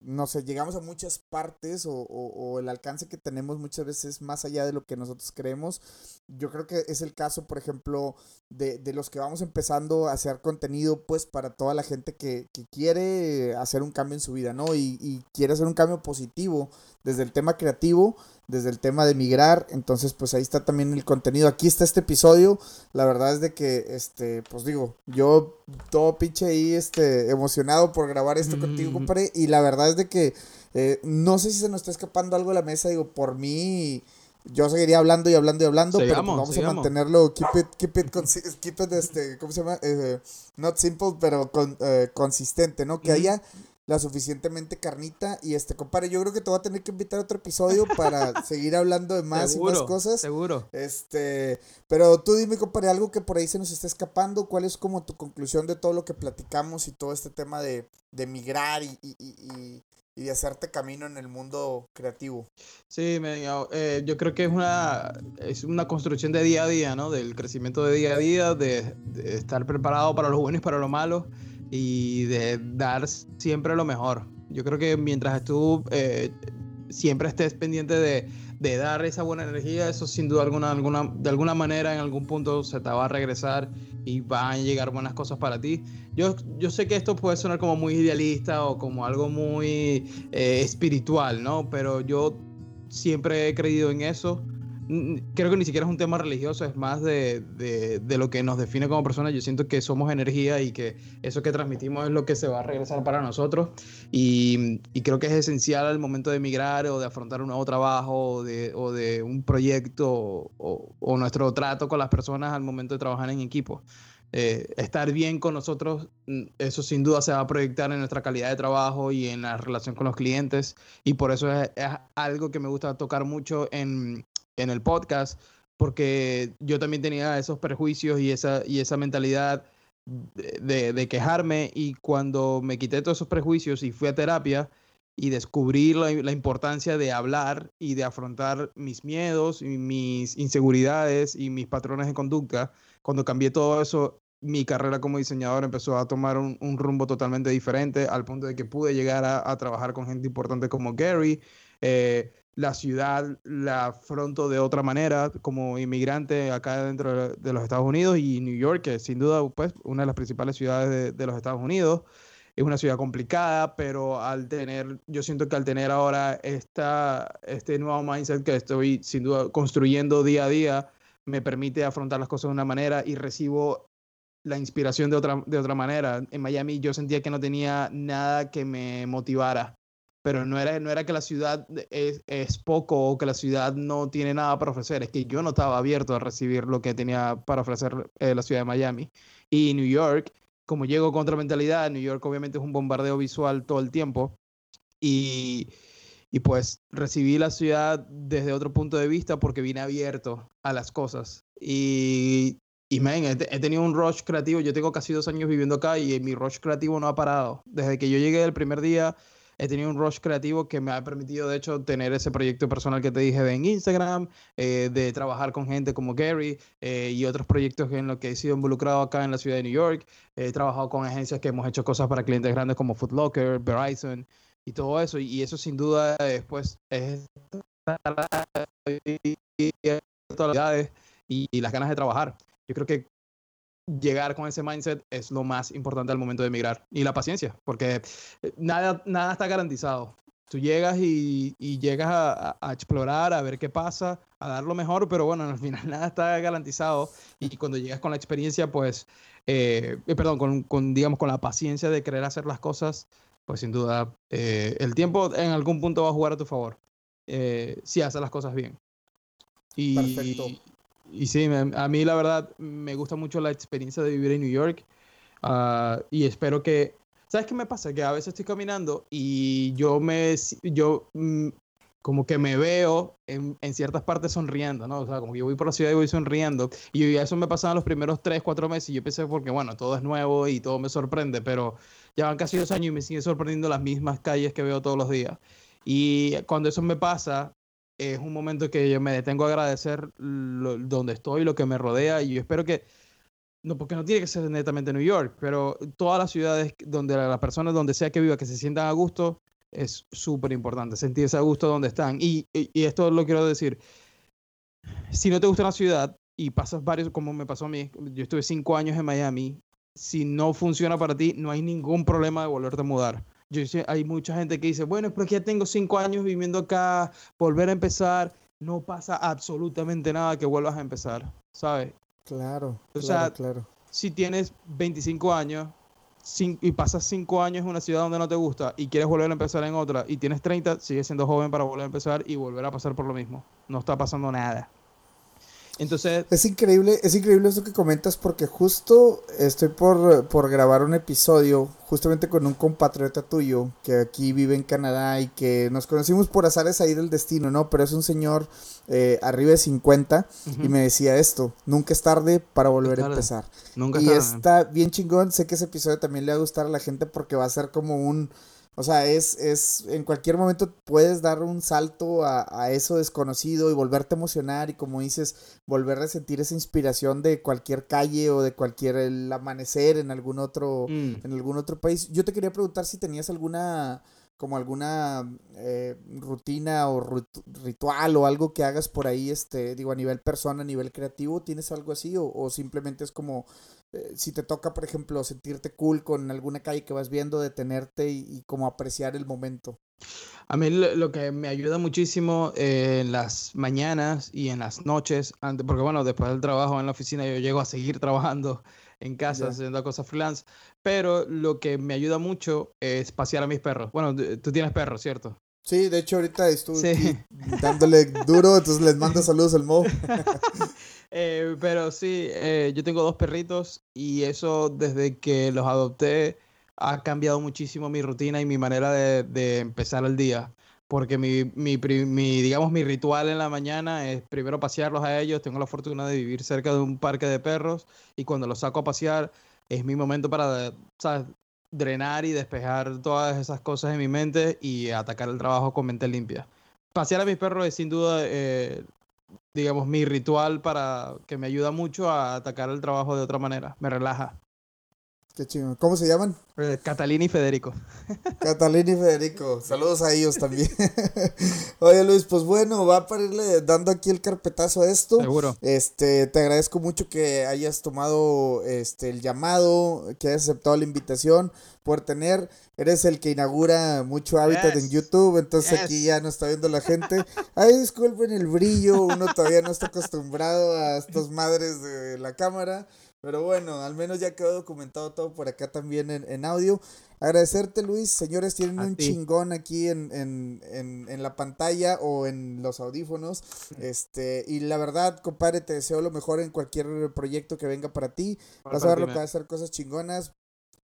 Speaker 2: no sé, llegamos a muchas partes o, o, o, el alcance que tenemos muchas veces más allá de lo que nosotros creemos. Yo creo que es el caso, por ejemplo, de, de los que vamos empezando a hacer contenido, pues para toda la gente que, que quiere hacer un cambio en su vida, ¿no? Y, y quiere hacer un cambio positivo desde el tema creativo desde el tema de migrar, entonces pues ahí está también el contenido, aquí está este episodio, la verdad es de que, este, pues digo, yo todo pinche ahí, este, emocionado por grabar esto mm. contigo, compadre, y la verdad es de que, eh, no sé si se nos está escapando algo de la mesa, digo, por mí, yo seguiría hablando y hablando y hablando, sigamos, pero pues vamos sigamos. a mantenerlo, keep it, keep it, keep it, este, ¿cómo se llama? Eh, not simple, pero con, eh, consistente, ¿no? Que mm. haya la suficientemente carnita. Y este, compadre, yo creo que te voy a tener que invitar a otro episodio para seguir hablando de más y más cosas.
Speaker 1: Seguro.
Speaker 2: Este, pero tú dime, compadre, algo que por ahí se nos está escapando. ¿Cuál es como tu conclusión de todo lo que platicamos y todo este tema de, de migrar y, y, y, y de hacerte camino en el mundo creativo?
Speaker 1: Sí, me, eh, yo creo que es una, es una construcción de día a día, ¿no? Del crecimiento de día a día, de, de estar preparado para lo bueno y para lo malo y de dar siempre lo mejor. Yo creo que mientras tú eh, siempre estés pendiente de, de, dar esa buena energía, eso sin duda alguna, alguna, de alguna manera en algún punto se te va a regresar y van a llegar buenas cosas para ti. Yo, yo sé que esto puede sonar como muy idealista o como algo muy eh, espiritual, ¿no? Pero yo siempre he creído en eso creo que ni siquiera es un tema religioso, es más de, de, lo que nos define como personas. Yo siento que somos energía y que eso que transmitimos es lo que se va a regresar para nosotros. Y, y creo que es esencial al momento de emigrar o de afrontar un nuevo trabajo o de, o de un proyecto o, o, nuestro trato con las personas al momento de trabajar en equipo. Eh, estar bien con nosotros, eso sin duda se va a proyectar en nuestra calidad de trabajo y en la relación con los clientes. Y por eso es, es algo que me gusta tocar mucho en, en el podcast, porque yo también tenía esos prejuicios y esa, y esa mentalidad de, quejarme y cuando me quité todos esos prejuicios y fui a terapia y descubrí la, importancia de hablar y de afrontar mis miedos y mis inseguridades y mis patrones de conducta, cuando cambié todo eso, mi carrera como diseñador empezó a tomar un, rumbo totalmente diferente al punto de que pude llegar a, a trabajar con gente importante como Gary. Eh, la ciudad la afronto de otra manera como inmigrante acá dentro de los Estados Unidos y New York, que sin duda pues una de las principales ciudades de, de, los Estados Unidos. Es una ciudad complicada, pero al tener, yo siento que al tener ahora esta, este nuevo mindset que estoy sin duda construyendo día a día, me permite afrontar las cosas de una manera y recibo la inspiración de otra, de otra manera. En Miami yo sentía que no tenía nada que me motivara pero no era, no era que la ciudad es, es, poco o que la ciudad no tiene nada para ofrecer, es que yo no estaba abierto a recibir lo que tenía para ofrecer eh, la ciudad de Miami. Y New York, como llego con otra mentalidad, New York obviamente es un bombardeo visual todo el tiempo, y, y pues recibí la ciudad desde otro punto de vista porque vine abierto a las cosas. Y, y man, he, tenido un rush creativo, yo tengo casi dos años viviendo acá y mi rush creativo no ha parado. Desde que yo llegué el primer día he tenido un rush creativo que me ha permitido, de hecho, tener ese proyecto personal que te dije de en Instagram, eh, de trabajar con gente como Gary eh, y otros proyectos en los que he sido involucrado acá en la ciudad de New York. He trabajado con agencias que hemos hecho cosas para clientes grandes como Foot Locker, Verizon y todo eso. Y eso sin duda después es y las ganas de trabajar. Yo creo que llegar con ese mindset es lo más importante al momento de emigrar. Y la paciencia, porque eh, nada, nada está garantizado. Tú llegas y, y llegas a, a, explorar, a ver qué pasa, a dar lo mejor, pero bueno, al final nada está garantizado. Y cuando llegas con la experiencia, pues, eh, eh, perdón, con, con, digamos, con la paciencia de querer hacer las cosas, pues sin duda, eh, el tiempo en algún punto va a jugar a tu favor. Eh, si haces las cosas bien. Y,
Speaker 2: Perfecto
Speaker 1: y sí, a mí la verdad me gusta mucho la experiencia de vivir en New York uh, y espero que, ¿sabes qué me pasa? Que a veces estoy caminando y yo me, yo mm, como que me veo en, en, ciertas partes sonriendo, ¿no? O sea, como que yo voy por la ciudad y voy sonriendo y eso me pasaba los primeros 3, 4 meses y yo pensé porque, bueno, todo es nuevo y todo me sorprende, pero ya van casi dos años y me siguen sorprendiendo las mismas calles que veo todos los días. Y cuando eso me pasa, es un momento que yo me detengo a agradecer donde estoy, lo que me rodea, y yo espero que, no, porque no tiene que ser netamente New York, pero todas las ciudades donde las personas, donde sea que viva, que se sientan a gusto, es súper importante, sentirse a gusto donde están. Y, y, y, esto lo quiero decir, si no te gusta una ciudad y pasas varios, como me pasó a mí, yo estuve cinco años en Miami, si no funciona para ti, no hay ningún problema de volverte a mudar yo sé, hay mucha gente que dice, bueno, pero ya tengo cinco años viviendo acá, volver a empezar, no pasa absolutamente nada que vuelvas a empezar, ¿sabes?
Speaker 2: Claro,
Speaker 1: o
Speaker 2: claro,
Speaker 1: sea,
Speaker 2: claro.
Speaker 1: Si tienes 25 años y pasas cinco años en una ciudad donde no te gusta y quieres volver a empezar en otra y tienes 30, sigues siendo joven para volver a empezar y volver a pasar por lo mismo. No está pasando nada. Entonces...
Speaker 2: Es increíble, es increíble eso que comentas porque justo estoy por, por grabar un episodio justamente con un compatriota tuyo que aquí vive en Canadá y que nos conocimos por azares ahí del destino, ¿no? Pero es un señor eh, arriba de 50 y me decía esto, nunca es tarde para volver a empezar. Nunca y está bien chingón, sé que ese episodio también le va a gustar a la gente porque va a ser como un o sea, es, es, en cualquier momento puedes dar un salto a, a, eso desconocido y volverte a emocionar y como dices, volver a sentir esa inspiración de cualquier calle o de cualquier el amanecer en algún otro, mm. en algún otro país. Yo te quería preguntar si tenías alguna, como alguna eh, rutina o ritual o algo que hagas por ahí, este, digo, a nivel persona, a nivel creativo, ¿tienes algo así? O, o simplemente es como eh, si te toca, por ejemplo, sentirte cool con alguna calle que vas viendo, detenerte y, y como apreciar el momento.
Speaker 1: A mí lo, que me ayuda muchísimo eh, en las mañanas y en las noches, porque bueno, después del trabajo en la oficina yo llego a seguir trabajando en casa haciendo cosas freelance, pero lo que me ayuda mucho es pasear a mis perros. Bueno, tú tienes perros, ¿cierto?
Speaker 2: Sí, de hecho ahorita estuve dándole duro, entonces les mando saludos al Mo.
Speaker 1: Eh, pero sí, eh, yo tengo dos perritos y eso desde que los adopté ha cambiado muchísimo mi rutina y mi manera de, empezar el día. Porque mi, mi, digamos, mi ritual en la mañana es primero pasearlos a ellos. Tengo la fortuna de vivir cerca de un parque de perros y cuando los saco a pasear es mi momento para drenar y despejar todas esas cosas en mi mente y atacar el trabajo con mente limpia. Pasear a mis perros es sin duda eh, digamos, mi ritual para que me ayuda mucho a atacar el trabajo de otra manera. Me relaja.
Speaker 2: Qué chido. ¿Cómo se llaman?
Speaker 1: Eh, Catalina y Federico.
Speaker 2: Catalina y Federico. Saludos a ellos también. Oye Luis, pues bueno, va para irle dando aquí el carpetazo a esto.
Speaker 1: Seguro.
Speaker 2: Este, te agradezco mucho que hayas tomado este el llamado, que hayas aceptado la invitación por tener. Eres el que inaugura mucho hábitat en YouTube, entonces aquí ya no está viendo la gente. Ay, disculpen el brillo, uno todavía no está acostumbrado a estas madres de la cámara. Pero bueno, al menos ya quedó documentado todo por acá también en, audio. Agradecerte, Luis. Señores, tienen un chingón aquí en, en, en, en, la pantalla o en los audífonos. Este, y la verdad, compadre, te deseo lo mejor en cualquier proyecto que venga para ti. Vas a ver lo que va a hacer cosas chingonas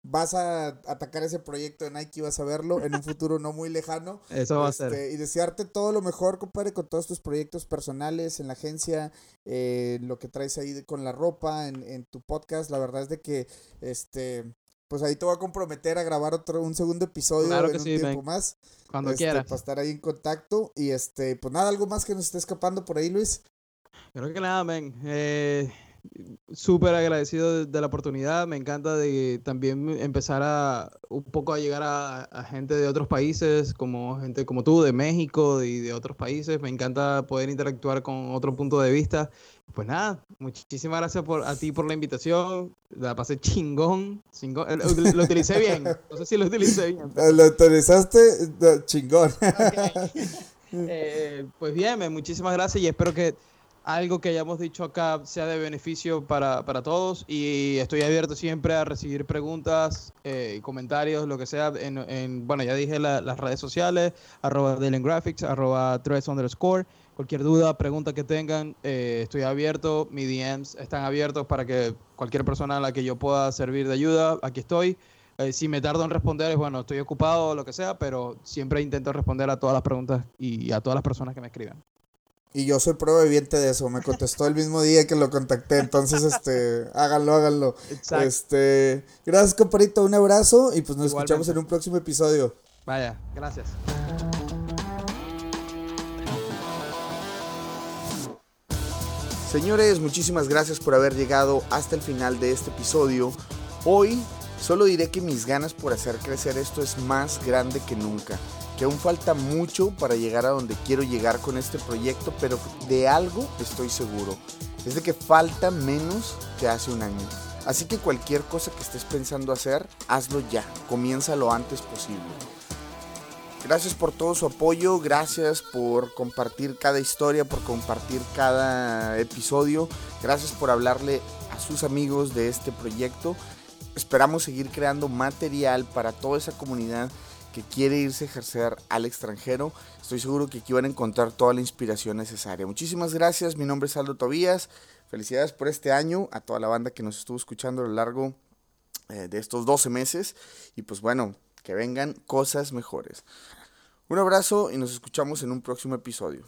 Speaker 2: vas a atacar ese proyecto de Nike, vas a verlo en un futuro no muy lejano.
Speaker 1: Eso va a ser.
Speaker 2: Este, y desearte todo lo mejor, compadre, con todos tus proyectos personales en la agencia, eh, lo que traes ahí con la ropa, en, en, tu podcast. La verdad es de que, este, pues ahí te voy a comprometer a grabar otro, un segundo episodio en un tiempo más.
Speaker 1: Cuando
Speaker 2: este,
Speaker 1: quieras.
Speaker 2: Para estar ahí en contacto. Y este, pues nada, algo más que nos esté escapando por ahí, Luis.
Speaker 1: Creo que nada, men. Eh súper agradecido de, la oportunidad. Me encanta de también empezar a un poco a llegar a, gente de otros países, como gente como tú, de México y de, otros países. Me encanta poder interactuar con otro punto de vista. Pues nada, muchísimas gracias por, a ti por la invitación. La pasé chingón. Eh, lo, utilicé bien. No sé si lo utilicé bien.
Speaker 2: Lo utilizaste chingón.
Speaker 1: Eh, pues bien, muchísimas gracias y espero que algo que hayamos dicho acá sea de beneficio para, para todos y estoy abierto siempre a recibir preguntas eh, comentarios, lo que sea. En, en bueno, ya dije las redes sociales, arroba Graphics, arroba underscore. Cualquier duda, pregunta que tengan, eh, estoy abierto. Mis DMs están abiertos para que cualquier persona a la que yo pueda servir de ayuda, aquí estoy. Eh, si me tardo en responder, es bueno, estoy ocupado o lo que sea, pero siempre intento responder a todas las preguntas y a todas las personas que me escriban.
Speaker 2: Y yo soy prueba viviente de eso, me contestó el mismo día que lo contacté, entonces este, háganlo, háganlo. Exacto. Este, gracias comparito, un abrazo y pues nos escuchamos en un próximo episodio.
Speaker 1: Vaya, gracias.
Speaker 2: Señores, muchísimas gracias por haber llegado hasta el final de este episodio. Hoy solo diré que mis ganas por hacer crecer esto es más grande que nunca que aún falta mucho para llegar a donde quiero llegar con este proyecto, pero de algo estoy seguro. Es de que falta menos que hace un año. Así que cualquier cosa que estés pensando hacer, hazlo ya. Comienza lo antes posible. Gracias por todo su apoyo, gracias por compartir cada historia, por compartir cada episodio, gracias por hablarle a sus amigos de este proyecto. Esperamos seguir creando material para toda esa comunidad que quiere irse a ejercer al extranjero. Estoy seguro que aquí van a encontrar toda la inspiración necesaria. Muchísimas gracias, mi nombre es Aldo Tobías. Felicidades por este año a toda la banda que nos estuvo escuchando a lo largo eh, de estos 12 meses. Y pues bueno, que vengan cosas mejores. Un abrazo y nos escuchamos en un próximo episodio.